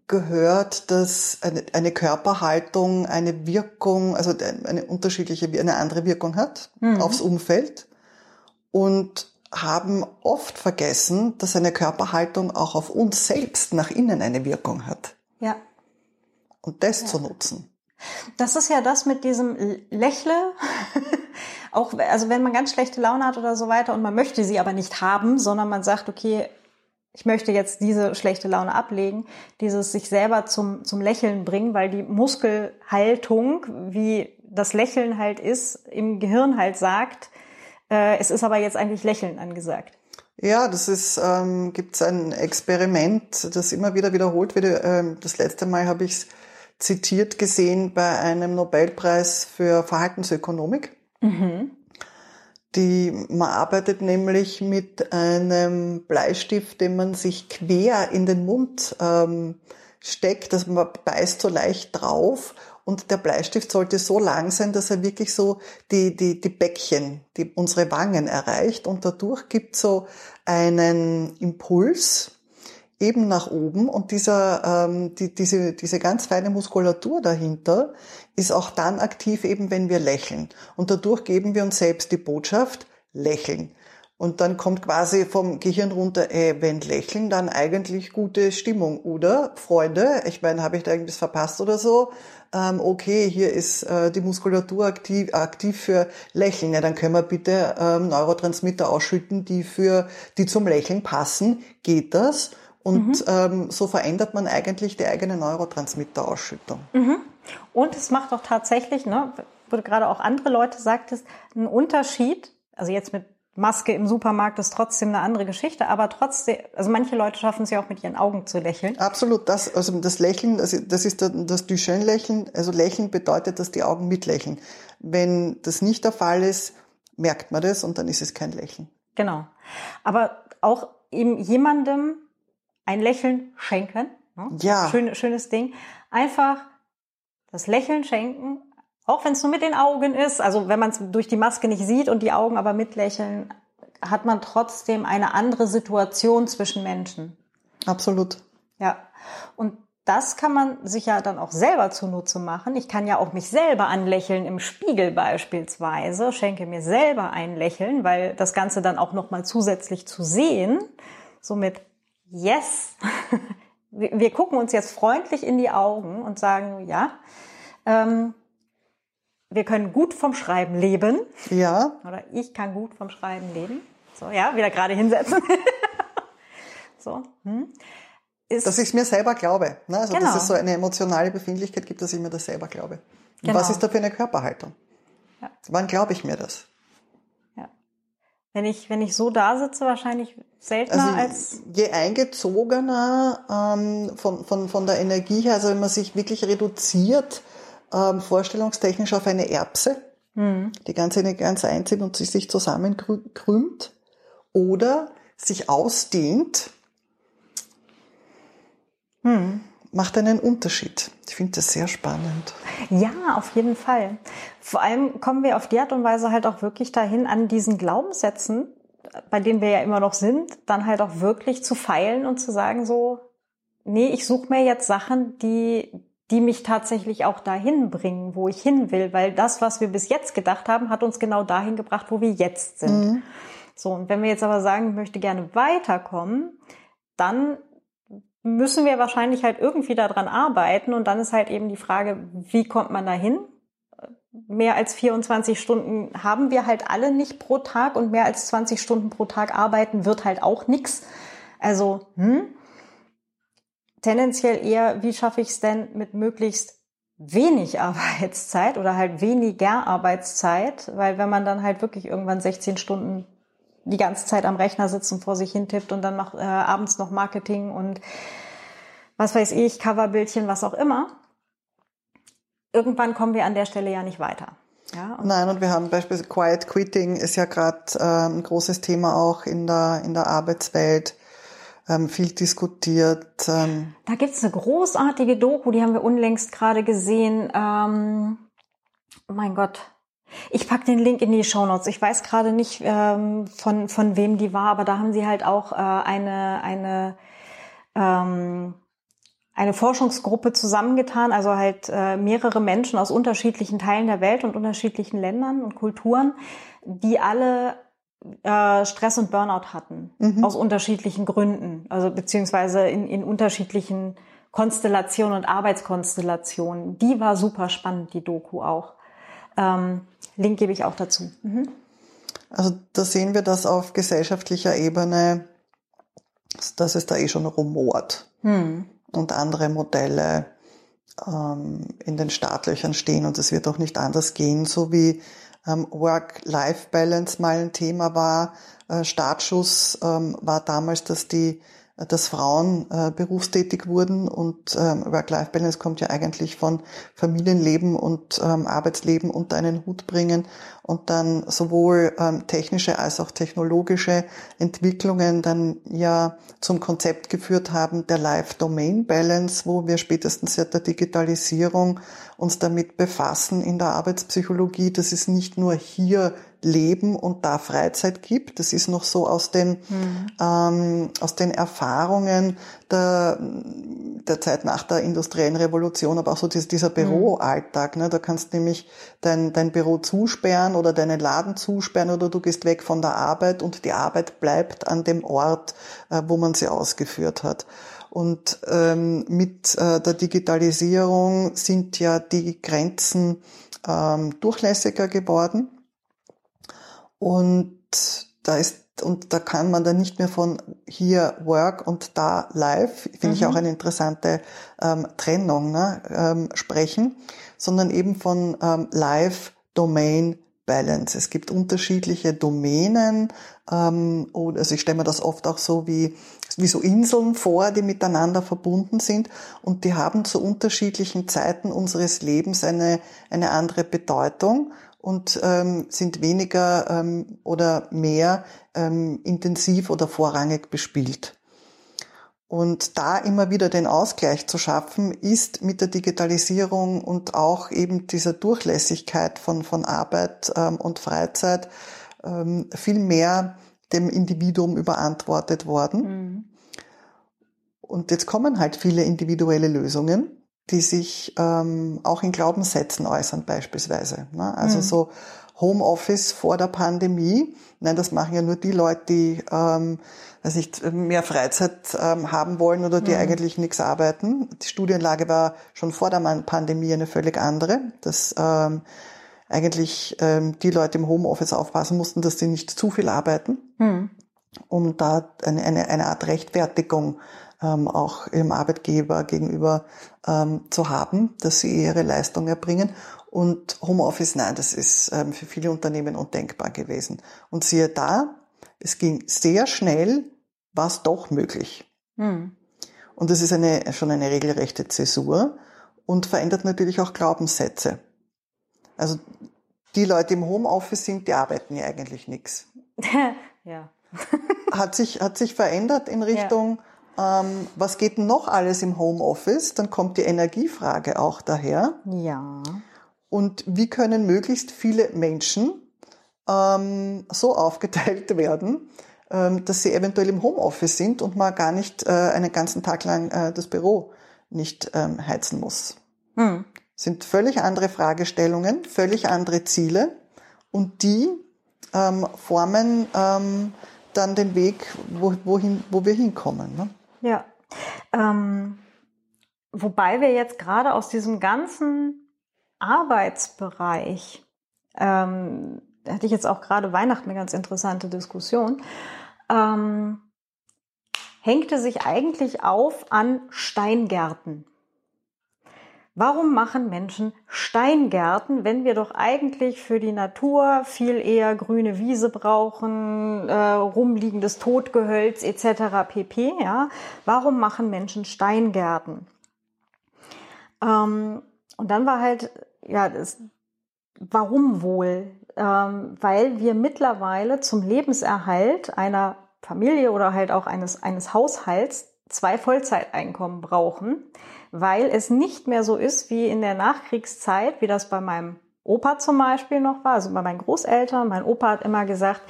gehört, dass eine, eine Körperhaltung eine Wirkung, also eine unterschiedliche, eine andere Wirkung hat mhm. aufs Umfeld und haben oft vergessen, dass eine Körperhaltung auch auf uns selbst nach innen eine Wirkung hat. Ja. Und das ja. zu nutzen. Das ist ja das mit diesem Lächle. auch, also wenn man ganz schlechte Laune hat oder so weiter und man möchte sie aber nicht haben, sondern man sagt, okay, ich möchte jetzt diese schlechte Laune ablegen, dieses sich selber zum, zum Lächeln bringen, weil die Muskelhaltung, wie das Lächeln halt ist, im Gehirn halt sagt, äh, es ist aber jetzt eigentlich Lächeln angesagt. Ja, das ist, ähm, gibt es ein Experiment, das immer wieder wiederholt wird. Ähm, das letzte Mal habe ich es zitiert gesehen bei einem Nobelpreis für Verhaltensökonomik. Mhm. Die, man arbeitet nämlich mit einem Bleistift, den man sich quer in den Mund ähm, steckt, dass man beißt so leicht drauf und der Bleistift sollte so lang sein, dass er wirklich so die, die, die Bäckchen, die, unsere Wangen erreicht und dadurch gibt so einen Impuls, eben nach oben und dieser, ähm, die, diese, diese ganz feine Muskulatur dahinter ist auch dann aktiv eben, wenn wir lächeln. Und dadurch geben wir uns selbst die Botschaft, lächeln. Und dann kommt quasi vom Gehirn runter, äh, wenn lächeln, dann eigentlich gute Stimmung. Oder Freunde, ich meine, habe ich da irgendwas verpasst oder so? Ähm, okay, hier ist äh, die Muskulatur aktiv, aktiv für Lächeln. Ja, dann können wir bitte ähm, Neurotransmitter ausschütten, die für die zum Lächeln passen. Geht das? Und mhm. ähm, so verändert man eigentlich die eigene Neurotransmitterausschüttung. Mhm. Und es macht auch tatsächlich, ne, wo du gerade auch andere Leute sagtest, einen Unterschied. Also jetzt mit Maske im Supermarkt ist trotzdem eine andere Geschichte, aber trotzdem, also manche Leute schaffen es ja auch mit ihren Augen zu lächeln. Absolut, das, also das Lächeln, das, das ist das Duchenne-Lächeln. Also Lächeln bedeutet, dass die Augen mitlächeln. Wenn das nicht der Fall ist, merkt man das und dann ist es kein Lächeln. Genau. Aber auch eben jemandem, ein Lächeln schenken. Ne? Ja. Schön, schönes Ding. Einfach das Lächeln schenken, auch wenn es nur mit den Augen ist. Also wenn man es durch die Maske nicht sieht und die Augen aber mitlächeln, hat man trotzdem eine andere Situation zwischen Menschen. Absolut. Ja. Und das kann man sich ja dann auch selber zunutze machen. Ich kann ja auch mich selber anlächeln im Spiegel beispielsweise, schenke mir selber ein Lächeln, weil das Ganze dann auch nochmal zusätzlich zu sehen, somit yes, wir gucken uns jetzt freundlich in die Augen und sagen, ja, ähm, wir können gut vom Schreiben leben. Ja. Oder ich kann gut vom Schreiben leben. So, ja, wieder gerade hinsetzen. so. Hm. ist. Dass ich es mir selber glaube. Ne? Also Genau. dass es so eine emotionale Befindlichkeit gibt, dass ich mir das selber glaube. Und Genau. was ist da für eine Körperhaltung? Ja. Wann glaube ich mir das? ja. Wenn ich, wenn ich so da sitze, wahrscheinlich seltener Also als. je eingezogener ähm, von, von, von der Energie her, also wenn man sich wirklich reduziert, ähm, vorstellungstechnisch auf eine Erbse, Hm. die ganze Energie ganz einzieht und sie sich zusammenkrümmt oder sich ausdehnt, Hm. macht einen Unterschied. Ich finde das sehr spannend. Ja, auf jeden Fall. Vor allem kommen wir auf die Art und Weise halt auch wirklich dahin, an diesen Glaubenssätzen, bei denen wir ja immer noch sind, dann halt auch wirklich zu feilen und zu sagen so, nee, ich suche mir jetzt Sachen, die, die mich tatsächlich auch dahin bringen, wo ich hin will, weil das, was wir bis jetzt gedacht haben, hat uns genau dahin gebracht, wo wir jetzt sind. So, und wenn wir jetzt aber sagen, ich möchte gerne weiterkommen, dann müssen wir wahrscheinlich halt irgendwie daran arbeiten und dann ist halt eben die Frage, wie kommt man dahin? Mehr als 24 Stunden haben wir halt alle nicht pro Tag und mehr als 20 Stunden pro Tag arbeiten wird halt auch nix. Also, hm? Tendenziell eher, wie schaffe ich es denn mit möglichst wenig Arbeitszeit oder halt weniger Arbeitszeit, weil wenn man dann halt wirklich irgendwann 16 Stunden die ganze Zeit am Rechner sitzt und vor sich hintippt und dann macht äh, abends noch Marketing und was weiß ich, Coverbildchen, was auch immer. Irgendwann kommen wir an der Stelle ja nicht weiter. Ja, und Nein, und wir haben beispielsweise Quiet Quitting ist ja gerade ähm, ein großes Thema auch in der, in der Arbeitswelt, ähm, viel diskutiert. Ähm, da gibt's eine großartige Doku, die haben wir unlängst gerade gesehen. Ähm, mein Gott. Ich pack den Link in die Shownotes. Ich weiß gerade nicht, ähm, von, von wem die war, aber da haben sie halt auch äh, eine, eine ähm, eine Forschungsgruppe zusammengetan, also halt äh, mehrere Menschen aus unterschiedlichen Teilen der Welt und unterschiedlichen Ländern und Kulturen, die alle äh, Stress und Burnout hatten, aus unterschiedlichen Gründen, also beziehungsweise in, in unterschiedlichen Konstellationen und Arbeitskonstellationen. Die war super spannend, die Doku auch. Ähm, Link gebe ich auch dazu. Mhm. also da sehen wir, dass auf gesellschaftlicher Ebene, dass es da eh schon rumort Hm. und andere Modelle ähm, in den Startlöchern stehen und es wird auch nicht anders gehen, so wie Work-Life-Balance mal ein Thema war. Äh, Startschuss ähm, war damals, dass die dass Frauen äh, berufstätig wurden und ähm, Work-Life-Balance kommt ja eigentlich von Familienleben und ähm, Arbeitsleben unter einen Hut bringen und dann sowohl ähm, technische als auch technologische Entwicklungen dann ja zum Konzept geführt haben der Life-Domain-Balance, wo wir spätestens seit der Digitalisierung uns damit befassen in der Arbeitspsychologie, dass es nicht nur hier Leben und da Freizeit gibt. Das ist noch so aus den, ähm, aus den Erfahrungen der, der Zeit nach der industriellen Revolution, aber auch so dieser, dieser Büroalltag. Ne? Da kannst du nämlich dein, dein Büro zusperren oder deinen Laden zusperren oder du gehst weg von der Arbeit und die Arbeit bleibt an dem Ort, äh, wo man sie ausgeführt hat. Und ähm, mit äh, der Digitalisierung sind ja die Grenzen ähm, durchlässiger geworden. Und da ist und da kann man dann nicht mehr von hier Work und da Live, finde ich auch eine interessante ähm, Trennung, ne, ähm, sprechen, sondern eben von ähm, Live Domain Balance. Es gibt unterschiedliche Domänen, ähm, also ich stelle mir das oft auch so wie, wie so Inseln vor, die miteinander verbunden sind und die haben zu unterschiedlichen Zeiten unseres Lebens eine, eine andere Bedeutung und ähm, sind weniger ähm, oder mehr ähm, intensiv oder vorrangig bespielt. Und da immer wieder den Ausgleich zu schaffen, ist mit der Digitalisierung und auch eben dieser Durchlässigkeit von, von Arbeit ähm, und Freizeit ähm, viel mehr dem Individuum überantwortet worden. Mhm. Und jetzt kommen halt viele individuelle Lösungen, die sich ähm, auch in Glaubenssätzen äußern beispielsweise. Ne? Also Mhm. so Homeoffice vor der Pandemie. Nein, das machen ja nur die Leute, die ähm, weiß nicht, mehr Freizeit ähm, haben wollen oder die eigentlich nichts arbeiten. Die Studienlage war schon vor der Pandemie eine völlig andere. Dass ähm, eigentlich ähm, die Leute im Homeoffice aufpassen mussten, dass sie nicht zu viel arbeiten Hm. um da eine, eine, eine Art Rechtfertigung ähm, auch ihrem Arbeitgeber gegenüber ähm, zu haben, dass sie ihre Leistung erbringen. Und Homeoffice, nein, das ist ähm, für viele Unternehmen undenkbar gewesen. Und siehe da, es ging sehr schnell, war es doch möglich. Hm. Und das ist eine, schon eine regelrechte Zäsur und verändert natürlich auch Glaubenssätze. Also die Leute im Homeoffice sind, die arbeiten ja eigentlich nichts. ja. hat sich hat sich verändert in Richtung ja. ähm, was geht denn noch alles im Homeoffice? Dann kommt die Energiefrage auch daher. Ja. Und wie können möglichst viele Menschen ähm, so aufgeteilt werden, ähm, dass sie eventuell im Homeoffice sind und man gar nicht äh, einen ganzen Tag lang äh, das Büro nicht ähm, heizen muss. Hm. Sind völlig andere Fragestellungen, völlig andere Ziele und die ähm, formen ähm, dann den Weg, wo, wohin, wo wir hinkommen. Ne? Ja. Ähm, wobei wir jetzt gerade aus diesem ganzen Arbeitsbereich ähm, da hatte ich jetzt auch gerade Weihnachten eine ganz interessante Diskussion, ähm, hängte sich eigentlich auf an Steingärten. Warum machen Menschen Steingärten, wenn wir doch eigentlich für die Natur viel eher grüne Wiese brauchen, äh, rumliegendes Totgehölz etc. pp. Ja? Warum machen Menschen Steingärten? Ähm, und dann war halt, ja, das, warum wohl? ähm, weil wir mittlerweile zum Lebenserhalt einer Familie oder halt auch eines, eines Haushalts zwei Vollzeiteinkommen brauchen, weil es nicht mehr so ist wie in der Nachkriegszeit, wie das bei meinem Opa zum Beispiel noch war, also bei meinen Großeltern. Mein Opa hat immer gesagt,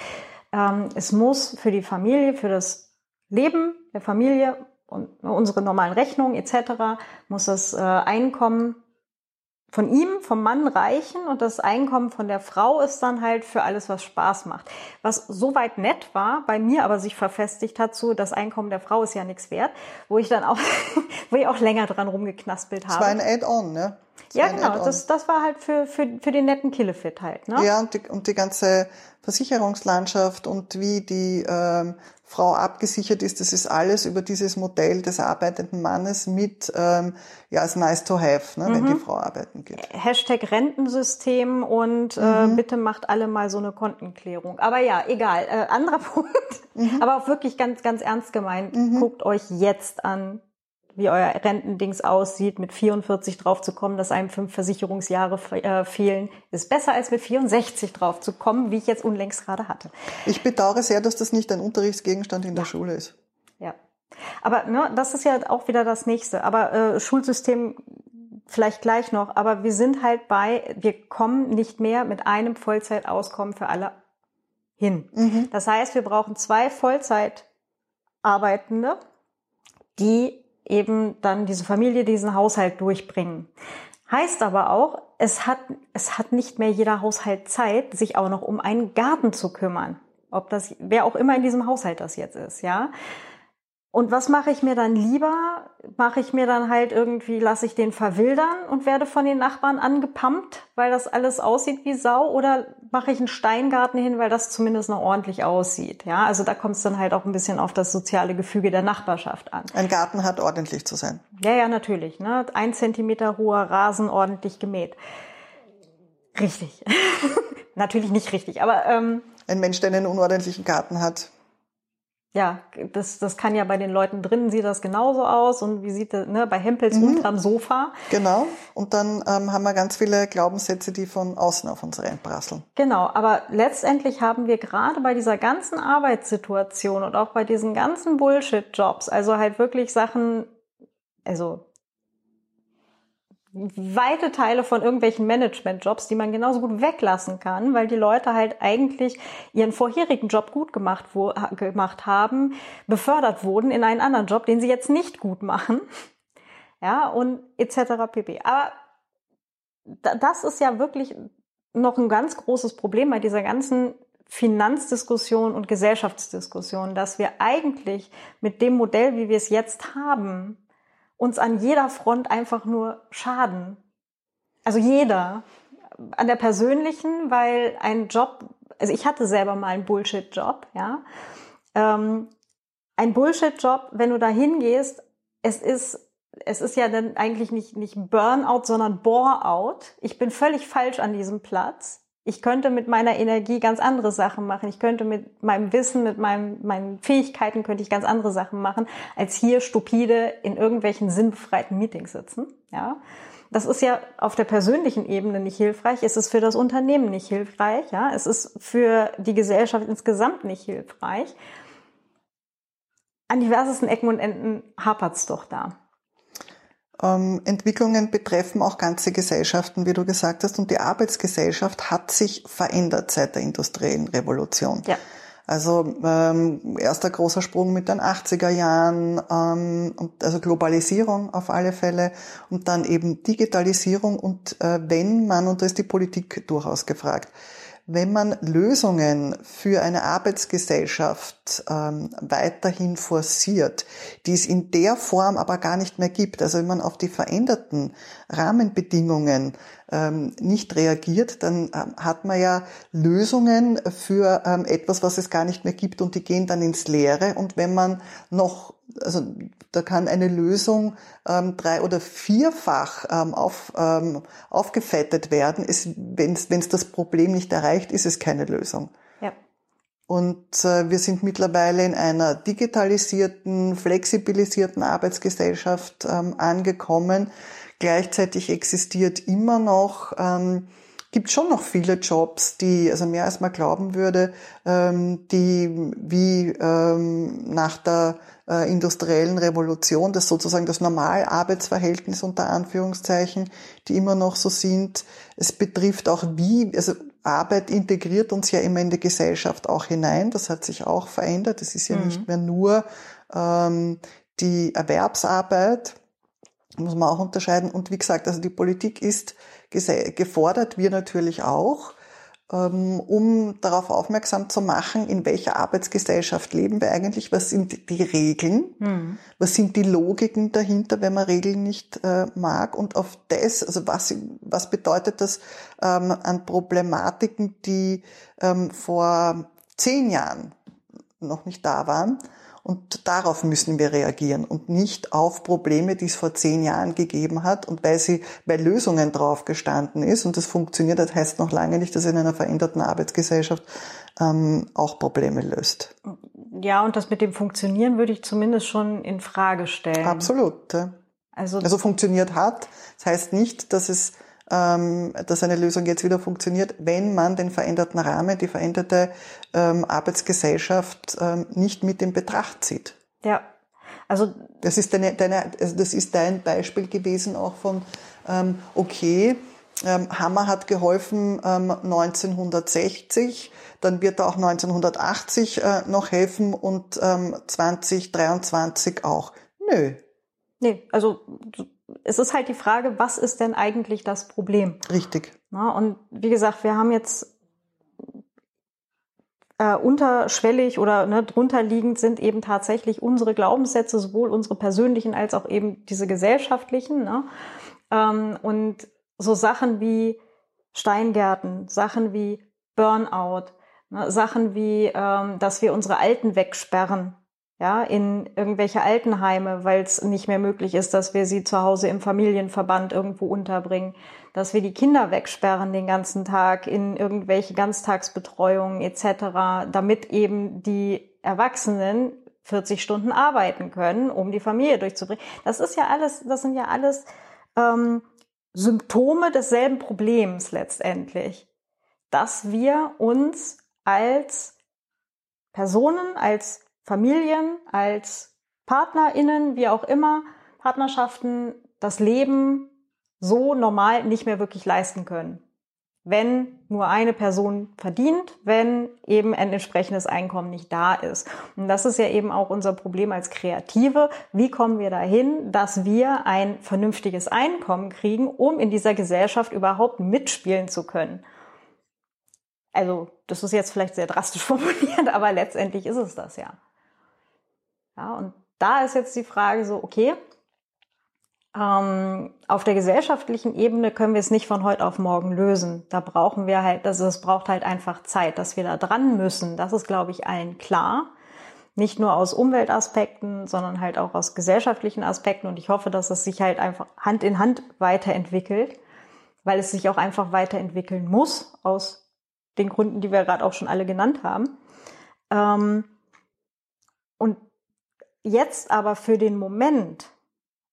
ähm, es muss für die Familie, für das Leben der Familie und unsere normalen Rechnungen etc. muss das äh, Einkommen von ihm, vom Mann reichen und das Einkommen von der Frau ist dann halt für alles, was Spaß macht. Was soweit nett war, bei mir aber sich verfestigt hat, so das Einkommen der Frau ist ja nichts wert, wo ich dann auch, wo ich auch länger dran rumgeknaspelt habe. Das war ein Add-on, ne? ja, genau. Das, das war halt für, für, für den netten Killefit halt. Ne? Ja, und die, und die ganze Versicherungslandschaft und wie die ähm, Frau abgesichert ist, das ist alles über dieses Modell des arbeitenden Mannes mit, ähm, ja, als nice to have, ne, mhm. wenn die Frau arbeiten geht. Hashtag Rentensystem und äh, mhm. bitte macht alle mal so eine Kontenklärung. Aber ja, egal. Äh, anderer Punkt. Mhm. Aber auch wirklich ganz, ganz ernst gemeint. Mhm. Guckt euch jetzt an, wie euer Rentendings aussieht, mit 44 drauf zu kommen, dass einem fünf Versicherungsjahre äh, fehlen, ist besser als mit 64 drauf zu kommen, wie ich jetzt unlängst gerade hatte. Ich bedauere sehr, dass das nicht ein Unterrichtsgegenstand in ja. der Schule ist. Ja. Aber ne, das ist ja auch wieder das nächste. Aber äh, Schulsystem vielleicht gleich noch, aber wir sind halt bei, wir kommen nicht mehr mit einem Vollzeitauskommen für alle hin. Mhm. Das heißt, wir brauchen zwei Vollzeitarbeitende, die eben dann diese Familie, diesen Haushalt durchbringen. Heißt aber auch, es hat, es hat nicht mehr jeder Haushalt Zeit, sich auch noch um einen Garten zu kümmern. Ob das, wer auch immer in diesem Haushalt das jetzt ist, ja. Und was mache ich mir dann lieber? Mache ich mir dann halt irgendwie, lasse ich den verwildern und werde von den Nachbarn angepumpt, weil das alles aussieht wie Sau? Oder mache ich einen Steingarten hin, weil das zumindest noch ordentlich aussieht? Ja, also da kommt es dann halt auch ein bisschen auf das soziale Gefüge der Nachbarschaft an. Ein Garten hat ordentlich zu sein. Ja, ja, natürlich. Ne? Ein Zentimeter hoher Rasen ordentlich gemäht. Richtig. natürlich nicht richtig, aber... Ähm, ein Mensch, der einen unordentlichen Garten hat, ja, das, das kann ja bei den Leuten drinnen sieht das genauso aus und wie sieht das, ne, bei Hempels mhm. unterm Sofa. Genau. Und dann ähm, haben wir ganz viele Glaubenssätze, die von außen auf uns reinprasseln. Genau. Aber letztendlich haben wir gerade bei dieser ganzen Arbeitssituation und auch bei diesen ganzen Bullshit-Jobs, also halt wirklich Sachen, also weite Teile von irgendwelchen Management-Jobs, die man genauso gut weglassen kann, weil die Leute halt eigentlich ihren vorherigen Job gut gemacht, wo, gemacht haben, befördert wurden in einen anderen Job, den sie jetzt nicht gut machen. Ja, und etc. pp. Aber das ist ja wirklich noch ein ganz großes Problem bei dieser ganzen Finanzdiskussion und Gesellschaftsdiskussion, dass wir eigentlich mit dem Modell, wie wir es jetzt haben, uns an jeder Front einfach nur schaden. Also jeder. An der persönlichen, weil ein Job, also ich hatte selber mal einen Bullshit-Job, ja. Ähm, ein Bullshit-Job, wenn du da hingehst, es ist es ist ja dann eigentlich nicht, nicht Burnout, sondern Boreout. Ich bin völlig falsch an diesem Platz. Ich könnte mit meiner Energie ganz andere Sachen machen. Ich könnte mit meinem Wissen, mit meinem, meinen Fähigkeiten könnte ich ganz andere Sachen machen, als hier stupide in irgendwelchen sinnbefreiten Meetings sitzen. Ja. Das ist ja auf der persönlichen Ebene nicht hilfreich. Es ist für das Unternehmen nicht hilfreich. Ja. Es ist für die Gesellschaft insgesamt nicht hilfreich. An diversesten Ecken und Enden hapert's doch da. Ähm, Entwicklungen betreffen auch ganze Gesellschaften, wie du gesagt hast, und die Arbeitsgesellschaft hat sich verändert seit der industriellen Revolution. Ja. Also ähm, erster großer Sprung mit den 80er Jahren, ähm, also Globalisierung auf alle Fälle und dann eben Digitalisierung und äh, wenn man, und da ist die Politik durchaus gefragt, wenn man Lösungen für eine Arbeitsgesellschaft ähm, weiterhin forciert, die es in der Form aber gar nicht mehr gibt, also wenn man auf die veränderten Rahmenbedingungen ähm, nicht reagiert, dann ähm, hat man ja Lösungen für ähm, etwas, was es gar nicht mehr gibt und die gehen dann ins Leere. Und wenn man noch also da kann eine Lösung ähm, drei- oder vierfach ähm, auf, ähm, aufgefettet werden. Wenn es das Problem nicht erreicht, ist es keine Lösung. Ja. Und äh, wir sind mittlerweile in einer digitalisierten, flexibilisierten Arbeitsgesellschaft ähm, angekommen. Gleichzeitig existiert immer noch ähm, gibt schon noch viele Jobs, die, also mehr als man glauben würde, ähm, die wie ähm, nach der äh, industriellen Revolution, das sozusagen das Normalarbeitsverhältnis unter Anführungszeichen, die immer noch so sind. Es betrifft auch wie, also Arbeit integriert uns ja immer in die Gesellschaft auch hinein. Das hat sich auch verändert. Es ist ja mhm. nicht mehr nur ähm, die Erwerbsarbeit, muss man auch unterscheiden. Und wie gesagt, also die Politik ist gefordert, wir natürlich auch, um darauf aufmerksam zu machen, in welcher Arbeitsgesellschaft leben wir eigentlich, was sind die Regeln, mhm. was sind die Logiken dahinter, wenn man Regeln nicht äh, mag und auf das, also was, was bedeutet das ähm, an Problematiken, die ähm, vor zehn Jahren noch nicht da waren, und darauf müssen wir reagieren und nicht auf Probleme, die es vor zehn Jahren gegeben hat und weil sie bei Lösungen drauf gestanden ist und das funktioniert, das heißt noch lange nicht, dass in einer veränderten Arbeitsgesellschaft ähm, auch Probleme löst. Ja, und das mit dem Funktionieren würde ich zumindest schon in Frage stellen. Absolut. Ja. Also, also funktioniert hat. Das heißt nicht, dass es dass eine Lösung jetzt wieder funktioniert, wenn man den veränderten Rahmen, die veränderte ähm, Arbeitsgesellschaft ähm, nicht mit in Betracht zieht. Ja, also das ist deine, deine also das ist dein Beispiel gewesen auch von ähm, okay. Ähm, Hammer hat geholfen ähm, 1960, dann wird er auch 1980 äh, noch helfen und ähm, 2023 auch. Nö. Nee, also es ist halt die Frage, was ist denn eigentlich das Problem? Richtig. Na, und wie gesagt, wir haben jetzt äh, unterschwellig oder ne, drunter liegend sind eben tatsächlich unsere Glaubenssätze, sowohl unsere persönlichen als auch eben diese gesellschaftlichen. Ne? Ähm, und so Sachen wie Steingärten, Sachen wie Burnout, ne, Sachen wie, ähm, dass wir unsere Alten wegsperren, ja, in irgendwelche Altenheime, weil es nicht mehr möglich ist, dass wir sie zu Hause im Familienverband irgendwo unterbringen, dass wir die Kinder wegsperren den ganzen Tag in irgendwelche Ganztagsbetreuungen etc., damit eben die Erwachsenen 40 Stunden arbeiten können, um die Familie durchzubringen. Das ist ja alles, das sind ja alles ähm, Symptome desselben Problems letztendlich, dass wir uns als Personen, als Familien, als PartnerInnen, wie auch immer, Partnerschaften das Leben so normal nicht mehr wirklich leisten können. Wenn nur eine Person verdient, wenn eben ein entsprechendes Einkommen nicht da ist. Und das ist ja eben auch unser Problem als Kreative. Wie kommen wir dahin, dass wir ein vernünftiges Einkommen kriegen, um in dieser Gesellschaft überhaupt mitspielen zu können? Also, das ist jetzt vielleicht sehr drastisch formuliert, aber letztendlich ist es das ja. Ja, und da ist jetzt die Frage so, okay, ähm, auf der gesellschaftlichen Ebene können wir es nicht von heute auf morgen lösen. Da brauchen wir halt, also es braucht halt einfach Zeit, dass wir da dran müssen. Das ist, glaube ich, allen klar. Nicht nur aus Umweltaspekten, sondern halt auch aus gesellschaftlichen Aspekten. Und ich hoffe, dass es sich halt einfach Hand in Hand weiterentwickelt, weil es sich auch einfach weiterentwickeln muss, aus den Gründen, die wir gerade auch schon alle genannt haben. Ähm, und jetzt aber für den Moment,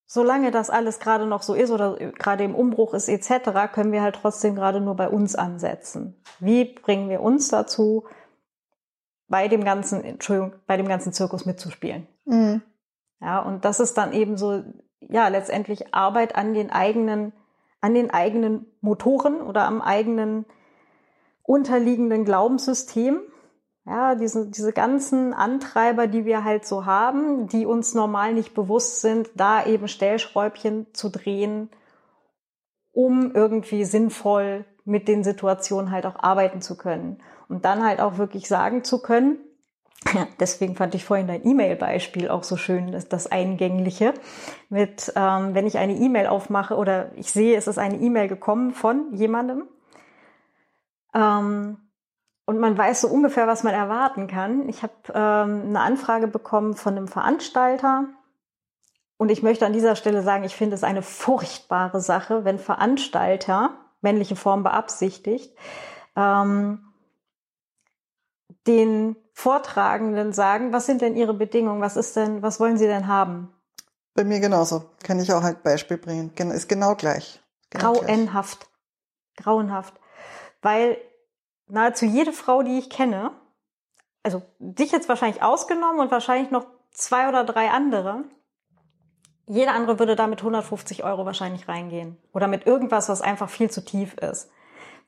solange das alles gerade noch so ist oder gerade im Umbruch ist etc., können wir halt trotzdem gerade nur bei uns ansetzen. Wie bringen wir uns dazu, bei dem ganzen, Entschuldigung, bei dem ganzen Zirkus mitzuspielen. Mhm. Ja, und das ist dann eben so, ja, letztendlich Arbeit an den eigenen, an den eigenen Motoren oder am eigenen unterliegenden Glaubenssystem. Ja, diese, diese ganzen Antreiber, die wir halt so haben, die uns normal nicht bewusst sind, da eben Stellschräubchen zu drehen, um irgendwie sinnvoll mit den Situationen halt auch arbeiten zu können. Und dann halt auch wirklich sagen zu können, ja, deswegen fand ich vorhin dein E-Mail-Beispiel auch so schön, das, Eingängliche. Mit, ähm, wenn ich eine E-Mail aufmache oder ich sehe, es ist eine E-Mail gekommen von jemandem ähm, und man weiß so ungefähr, was man erwarten kann. Ich habe ähm, eine Anfrage bekommen von einem Veranstalter und ich möchte an dieser Stelle sagen, ich finde es eine furchtbare Sache, wenn Veranstalter männliche Form beabsichtigt, ähm, den Vortragenden sagen, was sind denn ihre Bedingungen, was ist denn, was wollen sie denn haben? Bei mir genauso. Kann ich auch ein Beispiel bringen. Ist genau gleich. Genau Grauenhaft. Gleich. Grauenhaft. Weil nahezu jede Frau, die ich kenne, also dich jetzt wahrscheinlich ausgenommen und wahrscheinlich noch zwei oder drei andere, jeder andere würde da mit 150 Euro wahrscheinlich reingehen. Oder mit irgendwas, was einfach viel zu tief ist.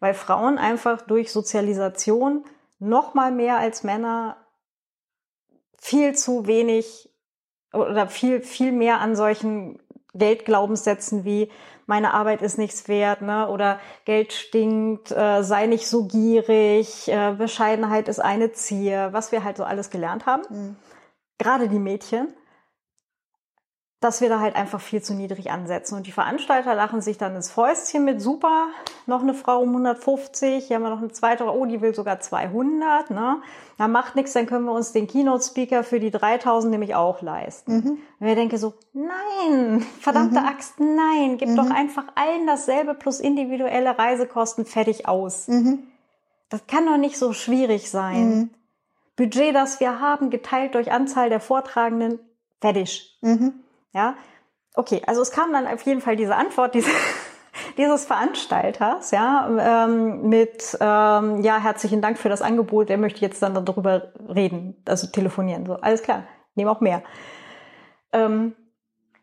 Weil Frauen einfach durch Sozialisation noch mal mehr als Männer viel zu wenig oder viel, viel mehr an solchen Geldglaubenssätzen wie meine Arbeit ist nichts wert, ne? Oder Geld stinkt, äh, sei nicht so gierig, äh, Bescheidenheit ist eine Zier, was wir halt so alles gelernt haben. Mhm. Gerade die Mädchen dass wir da halt einfach viel zu niedrig ansetzen. Und die Veranstalter lachen sich dann ins Fäustchen mit super, noch eine Frau um 150, hier haben wir noch eine zweite, oh, die will sogar 200, ne? Da macht nichts, dann können wir uns den Keynote-Speaker für die 3000 nämlich auch leisten. Mhm. Und ich denke so, nein, verdammte mhm. Axt, nein, gib mhm. doch einfach allen dasselbe plus individuelle Reisekosten fertig aus. Mhm. Das kann doch nicht so schwierig sein. Mhm. Budget, das wir haben, geteilt durch Anzahl der Vortragenden, fertig. Mhm. Ja, okay, also es kam dann auf jeden Fall diese Antwort diese, dieses Veranstalters, ja, ähm, mit ähm, ja herzlichen Dank für das Angebot. Er möchte jetzt dann darüber reden, also telefonieren. So alles klar, nehme auch mehr. Ähm,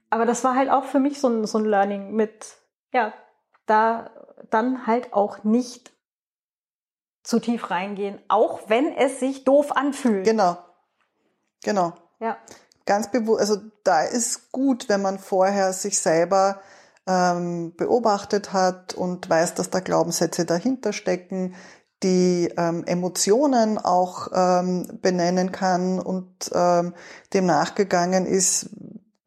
aber das war halt auch für mich so ein, so ein Learning mit, ja, da dann halt auch nicht zu tief reingehen, auch wenn es sich doof anfühlt. Genau. Genau. Ja ganz bewusst, also da ist gut, wenn man vorher sich selber ähm, beobachtet hat und weiß, dass da Glaubenssätze dahinter stecken, die ähm, Emotionen auch ähm, benennen kann und ähm, dem nachgegangen ist,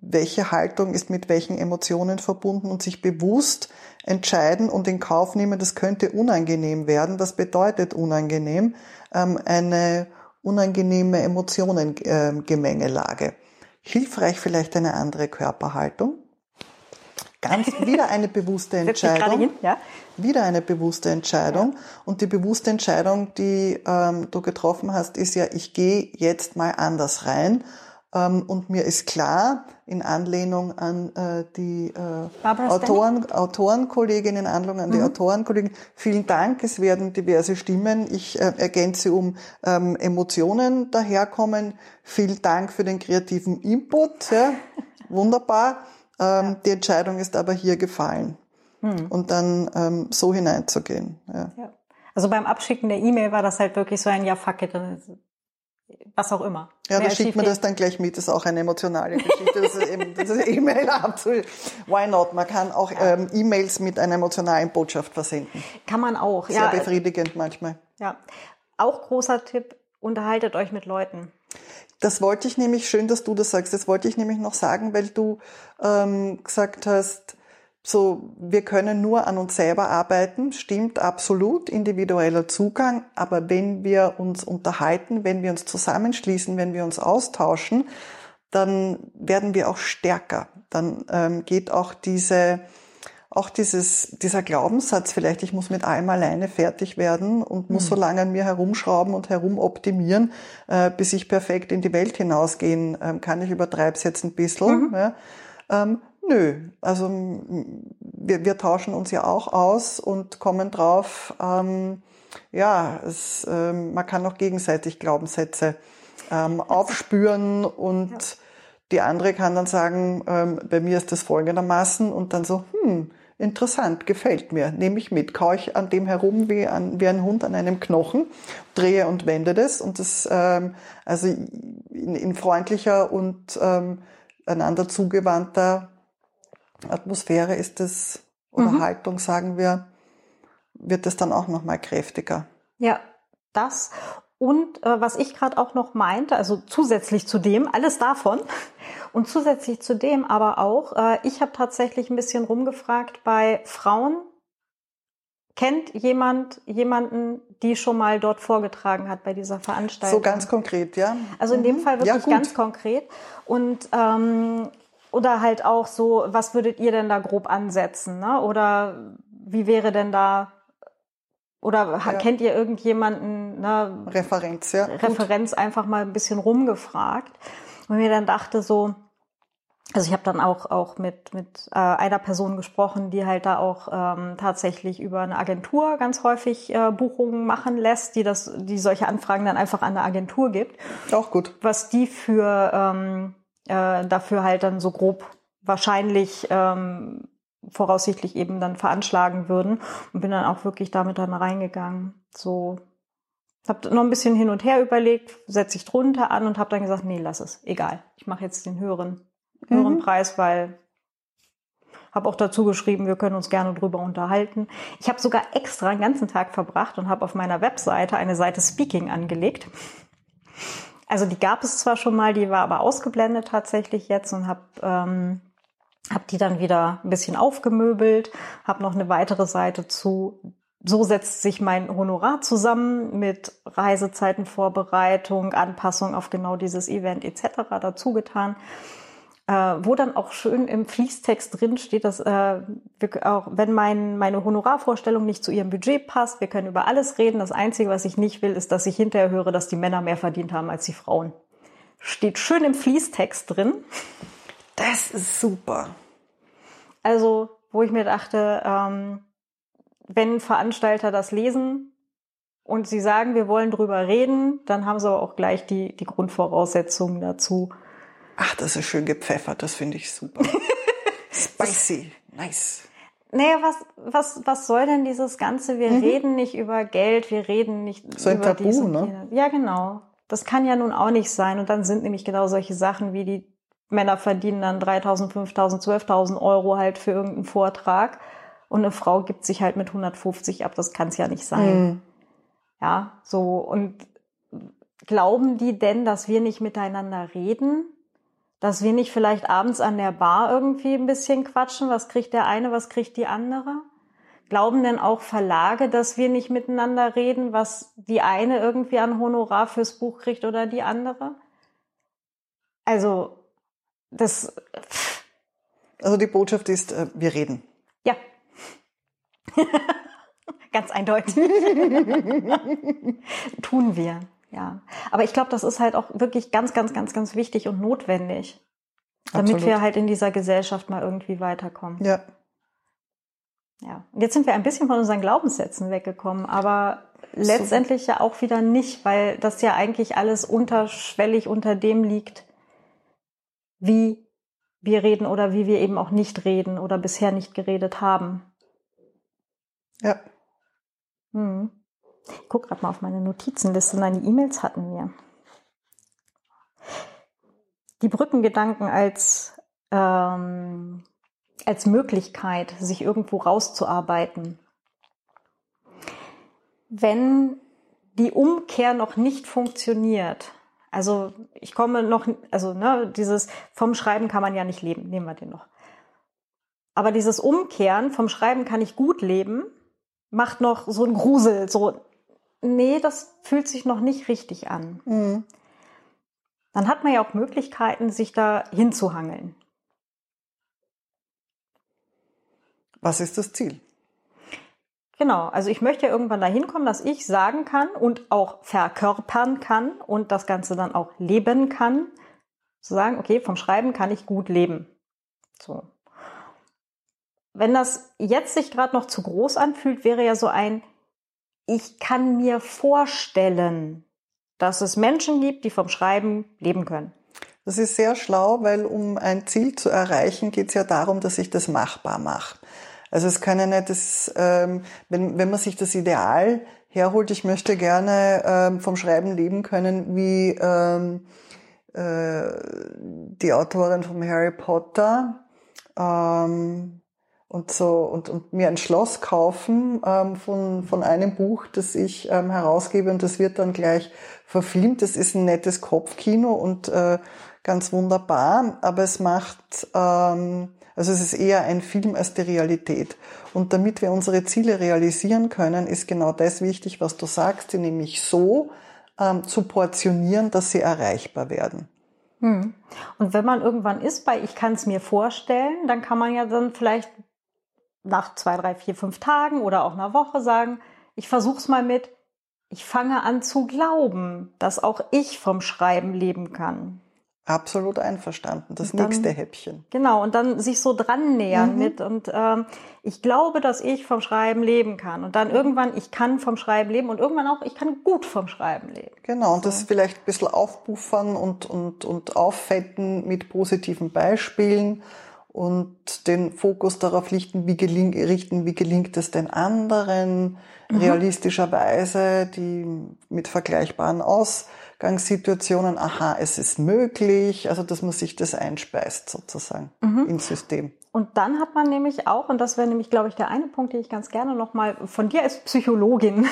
welche Haltung ist mit welchen Emotionen verbunden und sich bewusst entscheiden und in Kauf nehmen, das könnte unangenehm werden. Was bedeutet unangenehm? Ähm, eine unangenehme Emotionengemengelage. Hilfreich vielleicht eine andere Körperhaltung. Ganz wieder eine bewusste Entscheidung. Hin, ja? Wieder eine bewusste Entscheidung. Ja. Und die bewusste Entscheidung, die ähm, du getroffen hast, ist ja, ich gehe jetzt mal anders rein. Ähm, und mir ist klar, in Anlehnung an äh, die äh, Autoren, Autorenkolleginnen, in Anlehnung an mhm. die Autorenkollegen, vielen Dank, es werden diverse Stimmen, ich äh, ergänze um ähm, Emotionen daherkommen. Vielen Dank für den kreativen Input, ja, wunderbar. Ähm, ja. Die Entscheidung ist aber hier gefallen. Mhm. Und dann ähm, so hineinzugehen. Ja. ja. Also beim Abschicken der E-Mail war das halt wirklich so ein Ja, fuck it, was auch immer. Ja, da schickt man das dann gleich mit, das ist auch eine emotionale Geschichte, das ist eben das ist E-Mail absolut. Why not? Man kann auch ja. ähm, E-Mails mit einer emotionalen Botschaft versenden. Kann man auch, Sehr ja. Sehr befriedigend manchmal. Ja. Auch großer Tipp, unterhaltet euch mit Leuten. Das wollte ich nämlich, schön, dass du das sagst, das wollte ich nämlich noch sagen, weil du ähm, gesagt hast, so, wir können nur an uns selber arbeiten, stimmt absolut, individueller Zugang, aber wenn wir uns unterhalten, wenn wir uns zusammenschließen, wenn wir uns austauschen, dann werden wir auch stärker. Dann ähm, geht auch diese, auch dieses, dieser Glaubenssatz vielleicht, ich muss mit allem alleine fertig werden und muss mhm. so lange an mir herumschrauben und herumoptimieren, äh, bis ich perfekt in die Welt hinausgehen ähm, kann. Ich übertreibe es jetzt ein bisschen. Mhm. Ja. Ähm, Nö, also wir, wir tauschen uns ja auch aus und kommen drauf, ähm, ja, es, ähm, man kann auch gegenseitig Glaubenssätze ähm, aufspüren und ja. die andere kann dann sagen, ähm, bei mir ist das folgendermaßen und dann so, hm, interessant, gefällt mir, nehme ich mit, kaue ich an dem herum wie, an, wie ein Hund an einem Knochen, drehe und wende das und das, ähm, also in, in freundlicher und ähm, einander zugewandter Atmosphäre ist es, oder mhm. Haltung sagen wir, wird es dann auch nochmal kräftiger. Ja, das. Und äh, was ich gerade auch noch meinte, also zusätzlich zu dem, alles davon und zusätzlich zu dem aber auch, äh, ich habe tatsächlich ein bisschen rumgefragt bei Frauen, kennt jemand jemanden, die schon mal dort vorgetragen hat bei dieser Veranstaltung? So ganz konkret, ja. Also in dem mhm. Fall wirklich ja, ganz konkret. Und ähm, oder halt auch so, was würdet ihr denn da grob ansetzen? Ne? Oder wie wäre denn da, oder ja. kennt ihr irgendjemanden? Ne? Referenz, ja. Referenz Gut. einfach mal ein bisschen rumgefragt. Und mir dann dachte so, also ich habe dann auch auch mit mit äh, einer Person gesprochen, die halt da auch ähm, tatsächlich über eine Agentur ganz häufig äh, Buchungen machen lässt, die das die solche Anfragen dann einfach an eine Agentur gibt. Auch gut. Was die für ähm, äh, dafür halt dann so grob wahrscheinlich ähm, voraussichtlich eben dann veranschlagen würden und bin dann auch wirklich damit dann reingegangen. So habe noch ein bisschen hin und her überlegt, setze ich drunter an und habe dann gesagt, nee, lass es, egal. Ich mache jetzt den höheren, höheren mhm. Preis, weil habe auch dazu geschrieben, wir können uns gerne drüber unterhalten. Ich habe sogar extra einen ganzen Tag verbracht und habe auf meiner Webseite eine Seite Speaking angelegt. Also die gab es zwar schon mal, die war aber ausgeblendet tatsächlich jetzt und habe ähm, hab die dann wieder ein bisschen aufgemöbelt, habe noch eine weitere Seite zu. So setzt sich mein Honorar zusammen mit Reisezeitenvorbereitung, Anpassung auf genau dieses Event etc. dazu getan äh, wo dann auch schön im Fließtext drin steht, dass äh, wir auch, wenn mein, meine Honorarvorstellung nicht zu ihrem Budget passt, wir können über alles reden. Das Einzige, was ich nicht will, ist, dass ich hinterher höre, dass die Männer mehr verdient haben als die Frauen. Steht schön im Fließtext drin. Das ist super. Also, wo ich mir dachte, ähm, wenn Veranstalter das lesen und sie sagen, wir wollen drüber reden, dann haben sie aber auch gleich die, die Grundvoraussetzungen dazu. Ach, das ist schön gepfeffert, das finde ich super. Spicy, nice. Naja, was, was, was soll denn dieses Ganze? Wir mhm. reden nicht über Geld, wir reden nicht so über ein Tabu, dies ne? Ja, genau. Das kann ja nun auch nicht sein. Und dann sind nämlich genau solche Sachen wie die Männer verdienen dann 3.000, 5.000, 12.000 Euro halt für irgendeinen Vortrag und eine Frau gibt sich halt mit 150 ab. Das kann es ja nicht sein. Mhm. Ja, so. Und glauben die denn, dass wir nicht miteinander reden? Dass wir nicht vielleicht abends an der Bar irgendwie ein bisschen quatschen, was kriegt der eine, was kriegt die andere? Glauben denn auch Verlage, dass wir nicht miteinander reden, was die eine irgendwie an Honorar fürs Buch kriegt oder die andere? Also, das. Also die Botschaft ist, äh, wir reden. Ja. Ganz eindeutig. Tun wir. Ja, aber ich glaube, das ist halt auch wirklich ganz, ganz, ganz, ganz wichtig und notwendig, damit Absolut. wir halt in dieser Gesellschaft mal irgendwie weiterkommen. Ja. Ja. Und jetzt sind wir ein bisschen von unseren Glaubenssätzen weggekommen, aber letztendlich ja auch wieder nicht, weil das ja eigentlich alles unterschwellig unter dem liegt, wie wir reden oder wie wir eben auch nicht reden oder bisher nicht geredet haben. Ja. Hm. Ich guck gerade mal auf meine Notizenliste. Nein, die E-Mails hatten wir. Die Brückengedanken als, ähm, als Möglichkeit, sich irgendwo rauszuarbeiten. Wenn die Umkehr noch nicht funktioniert, also ich komme noch, also ne, dieses vom Schreiben kann man ja nicht leben, nehmen wir den noch. Aber dieses Umkehren vom Schreiben kann ich gut leben, macht noch so ein Grusel, so, nee, das fühlt sich noch nicht richtig an. Mhm. Dann hat man ja auch Möglichkeiten, sich da hinzuhangeln. Was ist das Ziel? Genau, also ich möchte ja irgendwann dahin kommen, dass ich sagen kann und auch verkörpern kann und das Ganze dann auch leben kann. Zu sagen, okay, vom Schreiben kann ich gut leben. So. Wenn das jetzt sich gerade noch zu groß anfühlt, wäre ja so ein, ich kann mir vorstellen, dass es Menschen gibt, die vom Schreiben leben können. Das ist sehr schlau, weil um ein Ziel zu erreichen, geht es ja darum, dass ich das machbar mache. Also es kann ja nicht das, ähm, wenn, wenn man sich das Ideal herholt, ich möchte gerne ähm, vom Schreiben leben können, wie ähm, äh, die Autorin von Harry Potter ähm, und so und, und mir ein Schloss kaufen ähm, von, von einem Buch, das ich ähm, herausgebe und das wird dann gleich verfilmt. Das ist ein nettes Kopfkino und äh, ganz wunderbar, aber es macht ähm, also es ist eher ein Film als die Realität. Und damit wir unsere Ziele realisieren können, ist genau das wichtig, was du sagst, die nämlich so ähm, zu portionieren, dass sie erreichbar werden. Hm. Und wenn man irgendwann ist bei Ich kann es mir vorstellen, dann kann man ja dann vielleicht nach zwei, drei, vier, fünf Tagen oder auch einer Woche sagen, ich versuch's mal mit, ich fange an zu glauben, dass auch ich vom Schreiben leben kann. Absolut einverstanden. Das dann, nächste Häppchen. Genau, und dann sich so dran nähern mhm. mit. Und ähm, ich glaube, dass ich vom Schreiben leben kann. Und dann irgendwann, ich kann vom Schreiben leben und irgendwann auch, ich kann gut vom Schreiben leben. Genau, und so. das vielleicht ein bisschen aufpuffern und, und, und auffetten mit positiven Beispielen und den Fokus darauf richten, wie, geling, richten, wie gelingt es den anderen, mhm. realistischerweise, die mit vergleichbaren Aus Ausgangssituationen, aha, es ist möglich, also dass man sich das einspeist sozusagen mhm. ins System. Und dann hat man nämlich auch, und das wäre nämlich, glaube ich, der eine Punkt, den ich ganz gerne nochmal von dir als Psychologin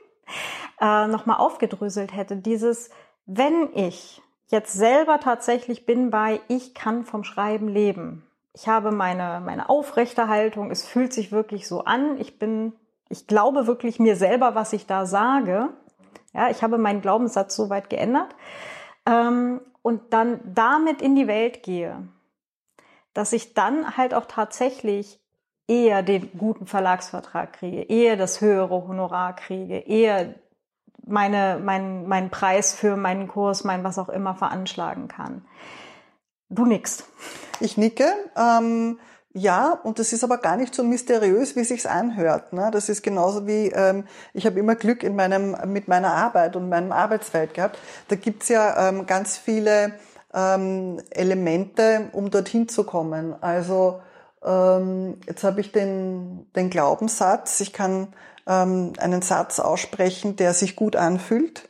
äh, nochmal aufgedröselt hätte, dieses, wenn ich jetzt selber tatsächlich bin bei, ich kann vom Schreiben leben. Ich habe meine, meine aufrechte Haltung, es fühlt sich wirklich so an, ich bin, ich glaube wirklich mir selber, was ich da sage. Ja, ich habe meinen Glaubenssatz so weit geändert ähm, und dann damit in die Welt gehe, dass ich dann halt auch tatsächlich eher den guten Verlagsvertrag kriege, eher das höhere Honorar kriege, eher meine, mein, meinen Preis für meinen Kurs, mein was auch immer veranschlagen kann. Du nickst. Ich nicke. Ähm, ja, und das ist aber gar nicht so mysteriös, wie sich's anhört. Ne? Das ist genauso wie, ähm, ich habe immer Glück in meinem, mit meiner Arbeit und meinem Arbeitsfeld gehabt. Da gibt's ja ähm, ganz viele ähm, Elemente, um dorthin zu kommen. Also ähm, jetzt habe ich den, den Glaubenssatz, ich kann ähm, einen Satz aussprechen, der sich gut anfühlt.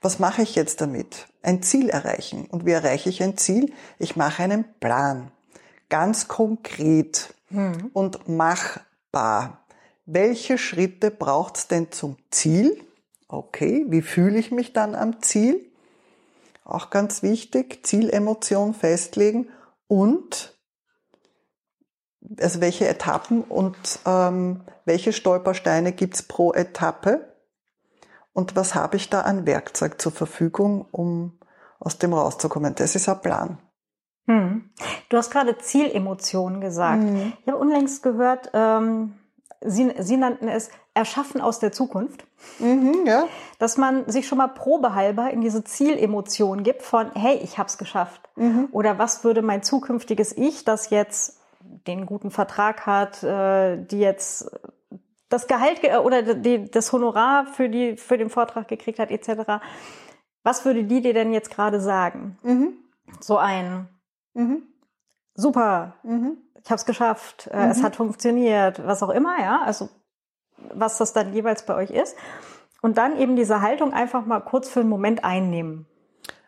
Was mache ich jetzt damit? Ein Ziel erreichen. Und wie erreiche ich ein Ziel? Ich mache einen Plan ganz konkret mhm. und machbar. Welche Schritte braucht es denn zum Ziel? Okay, wie fühle ich mich dann am Ziel? Auch ganz wichtig, Zielemotion festlegen und also welche Etappen und ähm, welche Stolpersteine gibt's pro Etappe und was habe ich da an Werkzeug zur Verfügung, um aus dem rauszukommen. Das ist ein Plan. Hm. Du hast gerade Zielemotionen gesagt. Hm. Ich habe unlängst gehört, ähm, Sie, Sie nannten es Erschaffen aus der Zukunft. Mhm, ja. Dass man sich schon mal probehalber in diese Zielemotion gibt von, hey, ich hab's geschafft. Mhm. Oder was würde mein zukünftiges Ich, das jetzt den guten Vertrag hat, äh, die jetzt das Gehalt oder die, das Honorar für, die, für den Vortrag gekriegt hat, etc. Was würde die dir denn jetzt gerade sagen? Mhm. So ein, Mhm. Super, mhm. ich habe es geschafft, äh, mhm. es hat funktioniert, was auch immer, ja, also was das dann jeweils bei euch ist. Und dann eben diese Haltung einfach mal kurz für einen Moment einnehmen.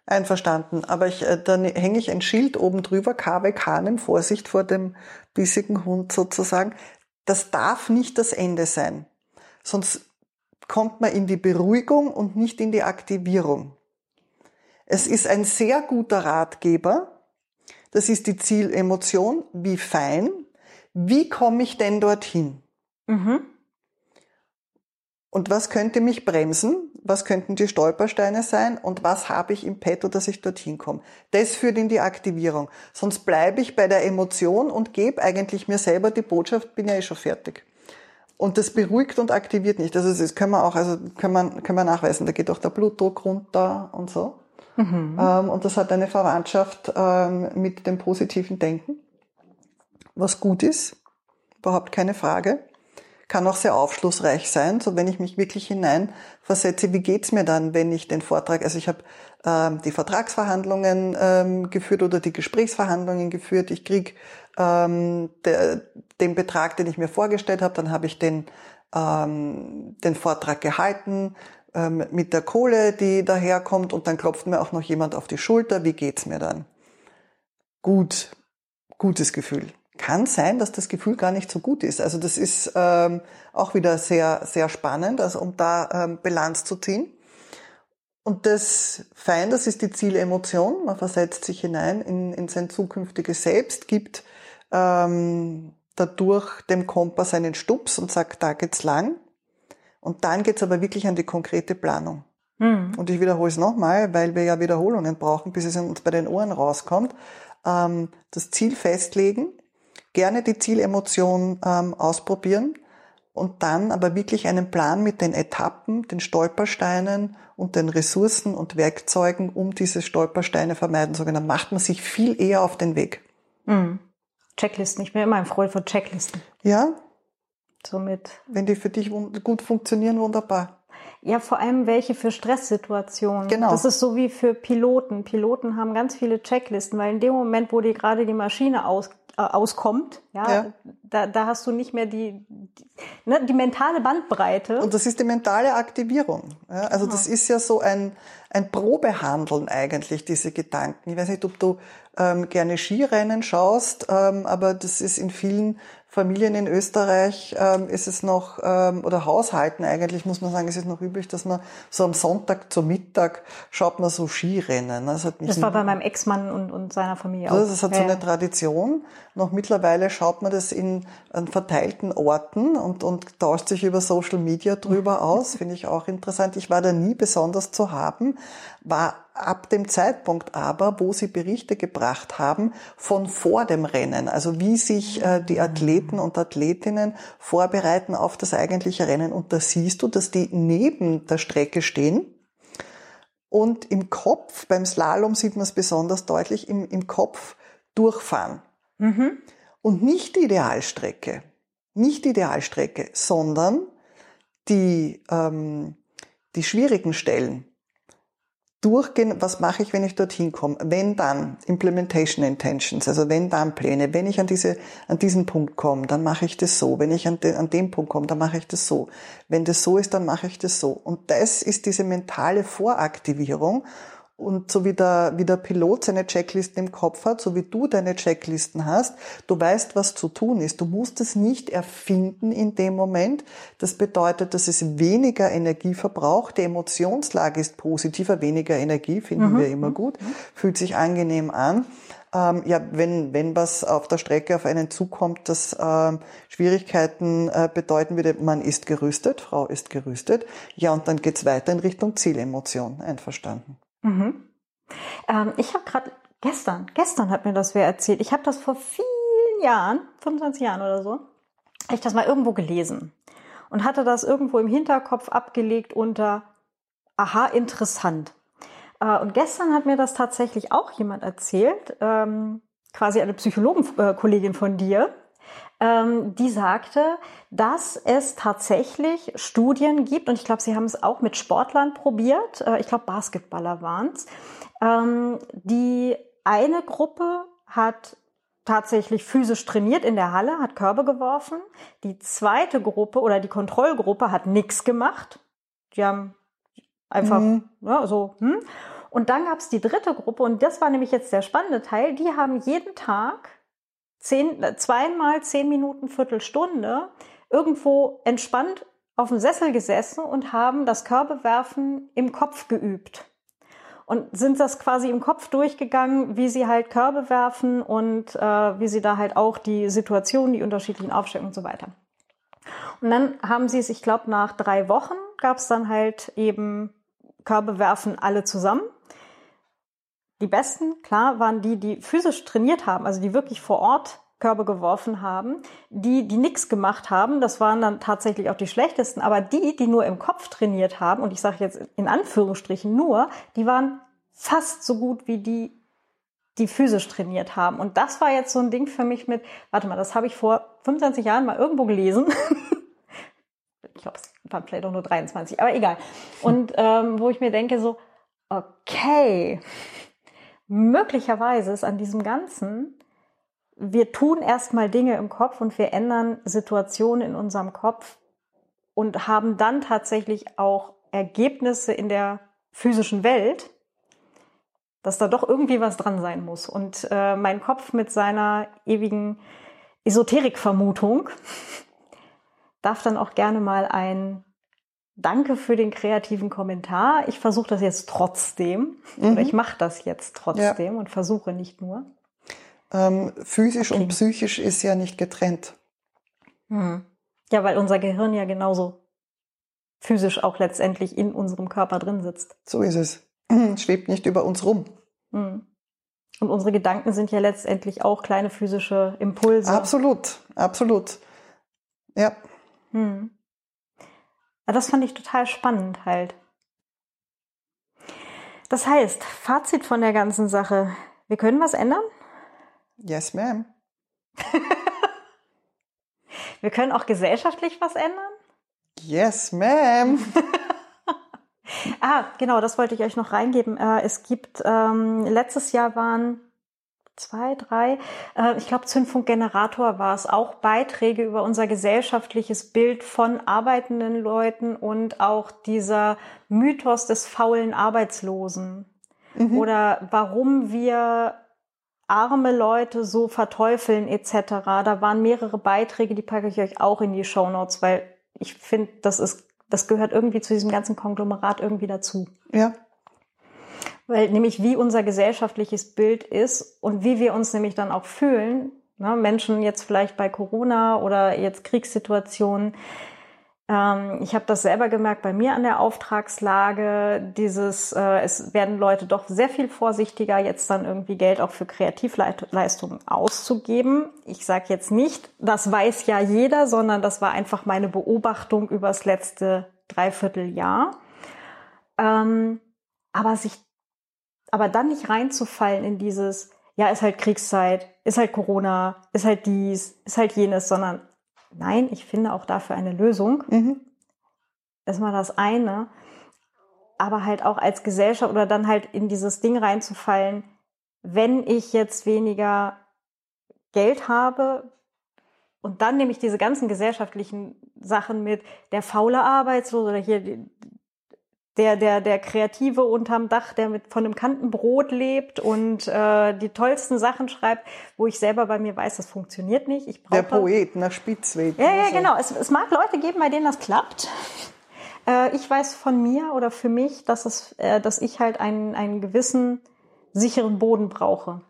Einverstanden, aber ich, äh, dann hänge ich ein Schild oben drüber, KW Kanem, Vorsicht vor dem bissigen Hund sozusagen. Das darf nicht das Ende sein. Sonst kommt man in die Beruhigung und nicht in die Aktivierung. Es ist ein sehr guter Ratgeber, das ist die Zielemotion, wie fein. Wie komme ich denn dorthin? Mhm. Und was könnte mich bremsen? Was könnten die Stolpersteine sein? Und was habe ich im Petto, dass ich dorthin komme? Das führt in die Aktivierung. Sonst bleibe ich bei der Emotion und gebe eigentlich mir selber die Botschaft, bin ja eh schon fertig. Und das beruhigt und aktiviert nicht. Also das können wir auch, also können wir, können wir nachweisen. Da geht auch der Blutdruck runter und so. Mhm. Ähm, und das hat eine Verwandtschaft ähm, mit dem positiven Denken, was gut ist, überhaupt keine Frage kann auch sehr aufschlussreich sein. So wenn ich mich wirklich hineinversetze, wie geht's mir dann, wenn ich den Vortrag, also ich habe ähm, die Vertragsverhandlungen ähm, geführt oder die Gesprächsverhandlungen geführt. Ich krieg ähm, der, den Betrag, den ich mir vorgestellt habe, dann habe ich den, ähm, den Vortrag gehalten ähm, mit der Kohle, die daherkommt und dann klopft mir auch noch jemand auf die Schulter. Wie geht's mir dann? Gut, gutes Gefühl kann sein, dass das Gefühl gar nicht so gut ist. Also das ist ähm, auch wieder sehr, sehr spannend, also um da ähm, Bilanz zu ziehen. Und das Fein, das ist die Zielemotion. Man versetzt sich hinein in, in sein zukünftiges Selbst, gibt ähm, dadurch dem Kompass einen Stups und sagt, da geht's lang. Und dann geht's aber wirklich an die konkrete Planung. Mhm. Und ich wiederhole es nochmal, weil wir ja Wiederholungen brauchen, bis es uns bei den Ohren rauskommt. Ähm, das Ziel festlegen, gerne die Zielemotion ähm, ausprobieren und dann aber wirklich einen Plan mit den Etappen, den Stolpersteinen und den Ressourcen und Werkzeugen, um diese Stolpersteine vermeiden zu können. Dann macht man sich viel eher auf den Weg. Mhm. Checklisten. Ich bin immer ein Freund von Checklisten. Ja. Somit. Wenn die für dich gut funktionieren, wunderbar. Ja, vor allem welche für Stresssituationen. Genau. Das ist so wie für Piloten. Piloten haben ganz viele Checklisten, weil in dem Moment, wo die gerade die Maschine aus, auskommt, ja, ja, Da, da hast du nicht mehr die, die, ne, die mentale Bandbreite. Und das ist die mentale Aktivierung. Ja, also ja. das ist ja so ein, ein Probehandeln eigentlich, diese Gedanken. Ich weiß nicht, ob du ähm, gerne Skirennen schaust, ähm, aber das ist in vielen Familien in Österreich ähm, ist es noch, ähm, oder Haushalten eigentlich, muss man sagen, ist es noch üblich, dass man so am Sonntag zum Mittag schaut man so Skirennen. Das, hat das war bei meinem Ex-Mann und, und seiner Familie auch. Das hat so eine Tradition. Noch mittlerweile schaut man das in an verteilten Orten und, und tauscht sich über Social Media drüber aus. Finde ich auch interessant. Ich war da nie besonders zu haben, war ab dem Zeitpunkt aber, wo sie Berichte gebracht haben von vor dem Rennen, also wie sich äh, die Athleten und Athletinnen vorbereiten auf das eigentliche Rennen. Und da siehst du, dass die neben der Strecke stehen und im Kopf, beim Slalom sieht man es besonders deutlich, im, im Kopf durchfahren. Mhm. Und nicht die Idealstrecke, nicht die Idealstrecke, sondern die, ähm, die schwierigen Stellen durchgehen, was mache ich, wenn ich dorthin komme? Wenn dann Implementation Intentions, also wenn dann Pläne, wenn ich an diese an diesen Punkt komme, dann mache ich das so. Wenn ich an, de, an dem Punkt komme, dann mache ich das so. Wenn das so ist, dann mache ich das so. Und das ist diese mentale Voraktivierung und so wie der, wie der Pilot seine Checklisten im Kopf hat, so wie du deine Checklisten hast, du weißt, was zu tun ist. Du musst es nicht erfinden in dem Moment. Das bedeutet, dass es weniger Energie verbraucht. Die Emotionslage ist positiver, weniger Energie finden mhm. wir immer gut, fühlt sich angenehm an. Ähm, ja, wenn, wenn was auf der Strecke auf einen zukommt, das ähm, Schwierigkeiten äh, bedeuten würde, man ist gerüstet, Frau ist gerüstet. Ja, und dann geht's weiter in Richtung Zielemotion. Einverstanden. Mhm. Ähm, ich habe gerade gestern, gestern hat mir das wer erzählt. Ich habe das vor vielen Jahren, 25 Jahren oder so, habe ich das mal irgendwo gelesen und hatte das irgendwo im Hinterkopf abgelegt unter Aha, interessant. Äh, und gestern hat mir das tatsächlich auch jemand erzählt, ähm, quasi eine Psychologenkollegin von dir, die sagte, dass es tatsächlich Studien gibt, und ich glaube, sie haben es auch mit Sportlern probiert, äh, ich glaube, Basketballer waren es, ähm, die eine Gruppe hat tatsächlich physisch trainiert in der Halle, hat Körbe geworfen. Die zweite Gruppe oder die Kontrollgruppe hat nichts gemacht. Die haben einfach mhm. ja, so. Hm. Und dann gab es die dritte Gruppe und das war nämlich jetzt der spannende Teil. Die haben jeden Tag zehn, zweimal zehn Minuten, Viertelstunde irgendwo entspannt auf dem Sessel gesessen und haben das Körbewerfen im Kopf geübt. und sind das quasi im Kopf durchgegangen, wie sie halt Körbe werfen und äh, wie sie da halt auch die Situationen, die unterschiedlichen Aufstellungen und so weiter. Und dann haben sie es, ich glaube, nach drei Wochen gab es dann halt eben Körbe werfen alle zusammen. Die besten, klar, waren die, die physisch trainiert haben, also die wirklich vor Ort Körbe geworfen haben. Die, die nichts gemacht haben, das waren dann tatsächlich auch die schlechtesten. Aber die, die nur im Kopf trainiert haben, und ich sage jetzt in Anführungsstrichen nur, die waren fast so gut wie die, die physisch trainiert haben. Und das war jetzt so ein Ding für mich mit, warte mal, das habe ich vor 25 Jahren mal irgendwo gelesen. ich glaube, es waren vielleicht auch nur 23, aber egal. Und ähm, wo ich mir denke so, okay, möglicherweise ist an diesem Ganzen wir tun erstmal Dinge im Kopf und wir ändern Situationen in unserem Kopf und haben dann tatsächlich auch Ergebnisse in der physischen Welt, dass da doch irgendwie was dran sein muss. Und äh, mein Kopf mit seiner ewigen Esoterikvermutung darf dann auch gerne mal ein Danke für den kreativen Kommentar. Ich versuche das jetzt trotzdem mhm. oder ich mache das jetzt trotzdem ja. und versuche nicht nur. Ähm, physisch okay. und psychisch ist ja nicht getrennt. Hm. Ja, weil unser Gehirn ja genauso physisch auch letztendlich in unserem Körper drin sitzt. So ist es. Schwebt nicht über uns rum. Hm. Und unsere Gedanken sind ja letztendlich auch kleine physische Impulse. Absolut, absolut. Ja. Hm. Das fand ich total spannend halt. Das heißt, Fazit von der ganzen Sache. Wir können was ändern. Yes, ma'am. Wir können auch gesellschaftlich was ändern? Yes, ma'am. ah, genau, das wollte ich euch noch reingeben. Äh, es gibt, ähm, letztes Jahr waren zwei, drei, äh, ich glaube Zündfunk Generator war es, auch Beiträge über unser gesellschaftliches Bild von arbeitenden Leuten und auch dieser Mythos des faulen Arbeitslosen. Mhm. Oder warum wir arme Leute so verteufeln etc. Da waren mehrere Beiträge, die packe ich euch auch in die Show Notes, weil ich finde, das ist, das gehört irgendwie zu diesem ganzen Konglomerat irgendwie dazu. Ja. Weil nämlich wie unser gesellschaftliches Bild ist und wie wir uns nämlich dann auch fühlen, ne, Menschen jetzt vielleicht bei Corona oder jetzt Kriegssituationen, ähm, ich habe das selber gemerkt bei mir an der Auftragslage. Dieses, äh, es werden Leute doch sehr viel vorsichtiger, jetzt dann irgendwie Geld auch für Kreativleistungen auszugeben. Ich sage jetzt nicht, das weiß ja jeder, sondern das war einfach meine Beobachtung übers letzte Dreivierteljahr. Ähm, aber sich, aber dann nicht reinzufallen in dieses, ja, ist halt Kriegszeit, ist halt Corona, ist halt dies, ist halt jenes, sondern nein, ich finde auch dafür eine Lösung. Mhm. Das ist mal das eine. Aber halt auch als Gesellschaft oder dann halt in dieses Ding reinzufallen, wenn ich jetzt weniger Geld habe, und dann nehme ich diese ganzen gesellschaftlichen Sachen mit, der faule Arbeitslose oder hier der, der, der Kreative unterm Dach, der mit von einem Kantenbrot lebt und äh, die tollsten Sachen schreibt, wo ich selber bei mir weiß, das funktioniert nicht. Ich brauche, der Poet nach Spitzweg. Ja, ja, so. genau. Es, es mag Leute geben, bei denen das klappt. Äh, ich weiß von mir oder für mich, dass, es, äh, dass ich halt einen, einen gewissen sicheren Boden brauche.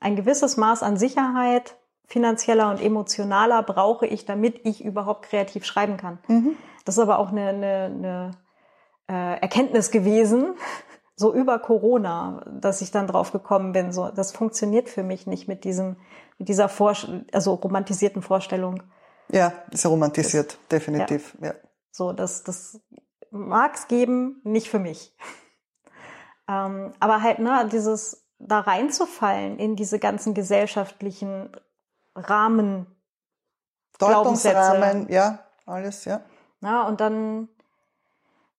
Ein gewisses Maß an Sicherheit, finanzieller und emotionaler brauche ich, damit ich überhaupt kreativ schreiben kann. Mhm. Das ist aber auch eine, eine, eine äh, Erkenntnis gewesen, so über Corona, dass ich dann drauf gekommen bin, so das funktioniert für mich nicht mit diesem mit dieser Vor also romantisierten Vorstellung. Ja, ist ja romantisiert, das, definitiv. Ja. ja. So, das das mag's geben, nicht für mich. ähm, aber halt ne, dieses da reinzufallen in diese ganzen gesellschaftlichen Rahmen, Deutungsrahmen, ja, alles, ja. Na, und dann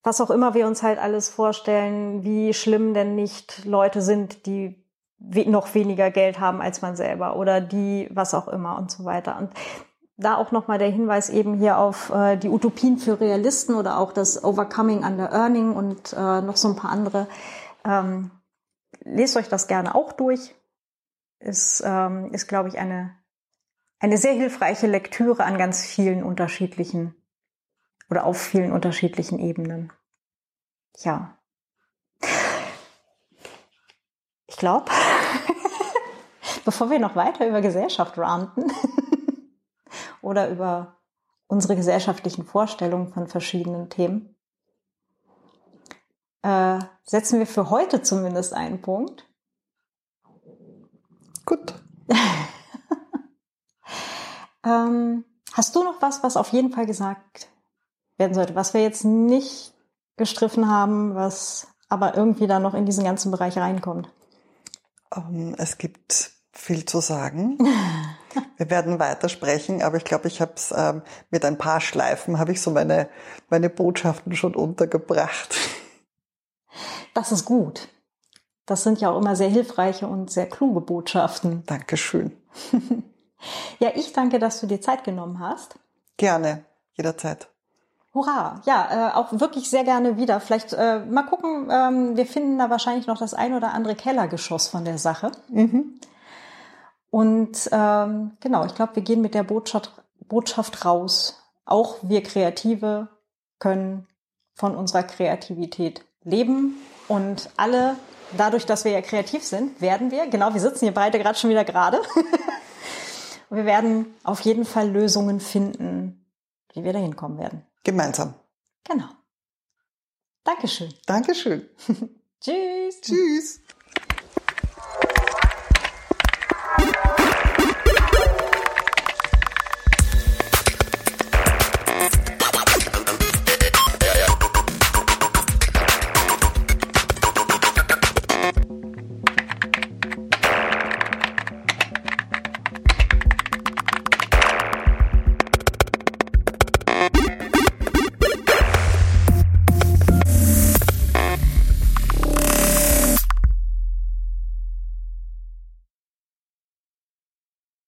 was auch immer wir uns halt alles vorstellen, wie schlimm denn nicht Leute sind, die noch weniger Geld haben als man selber oder die was auch immer und so weiter. Und da auch nochmal der Hinweis eben hier auf äh, die Utopien für Realisten oder auch das Overcoming under Earning und äh, noch so ein paar andere. Ähm, lest euch das gerne auch durch. Ist, ähm, ist glaube ich, eine, eine sehr hilfreiche Lektüre an ganz vielen unterschiedlichen oder auf vielen unterschiedlichen Ebenen. Ja. ich glaube, bevor wir noch weiter über Gesellschaft ranten oder über unsere gesellschaftlichen Vorstellungen von verschiedenen Themen, äh, setzen wir für heute zumindest einen Punkt. Gut. ähm, hast du noch was, was auf jeden Fall gesagt werden sollte, was wir jetzt nicht gestriffen haben, was aber irgendwie da noch in diesen ganzen Bereich reinkommt? Um, ähm, es gibt viel zu sagen. Wir werden weitersprechen, aber ich glaube, ich habe es ähm, mit ein paar Schleifen habe ich so meine meine Botschaften schon untergebracht. Das ist gut. Das sind ja auch immer sehr hilfreiche und sehr kluge Botschaften. Dankeschön. ja, ich danke, dass du dir Zeit genommen hast. Gerne, jederzeit. Hurra! Ja, äh, auch wirklich sehr gerne wieder. Vielleicht äh, mal gucken, ähm, wir finden da wahrscheinlich noch das ein oder andere Kellergeschoss von der Sache. Mhm. Und ähm, genau, ich glaube, wir gehen mit der Botschaft, Botschaft raus. Auch wir Kreative können von unserer Kreativität leben und alle, dadurch, dass wir ja kreativ sind, werden wir, genau, wir sitzen hier beide gerade schon wieder gerade. wir werden auf jeden Fall Lösungen finden, wie wir da hinkommen werden. Gemeinsam. Genau. Dankeschön. Dankeschön. Tschüss. Tschüss.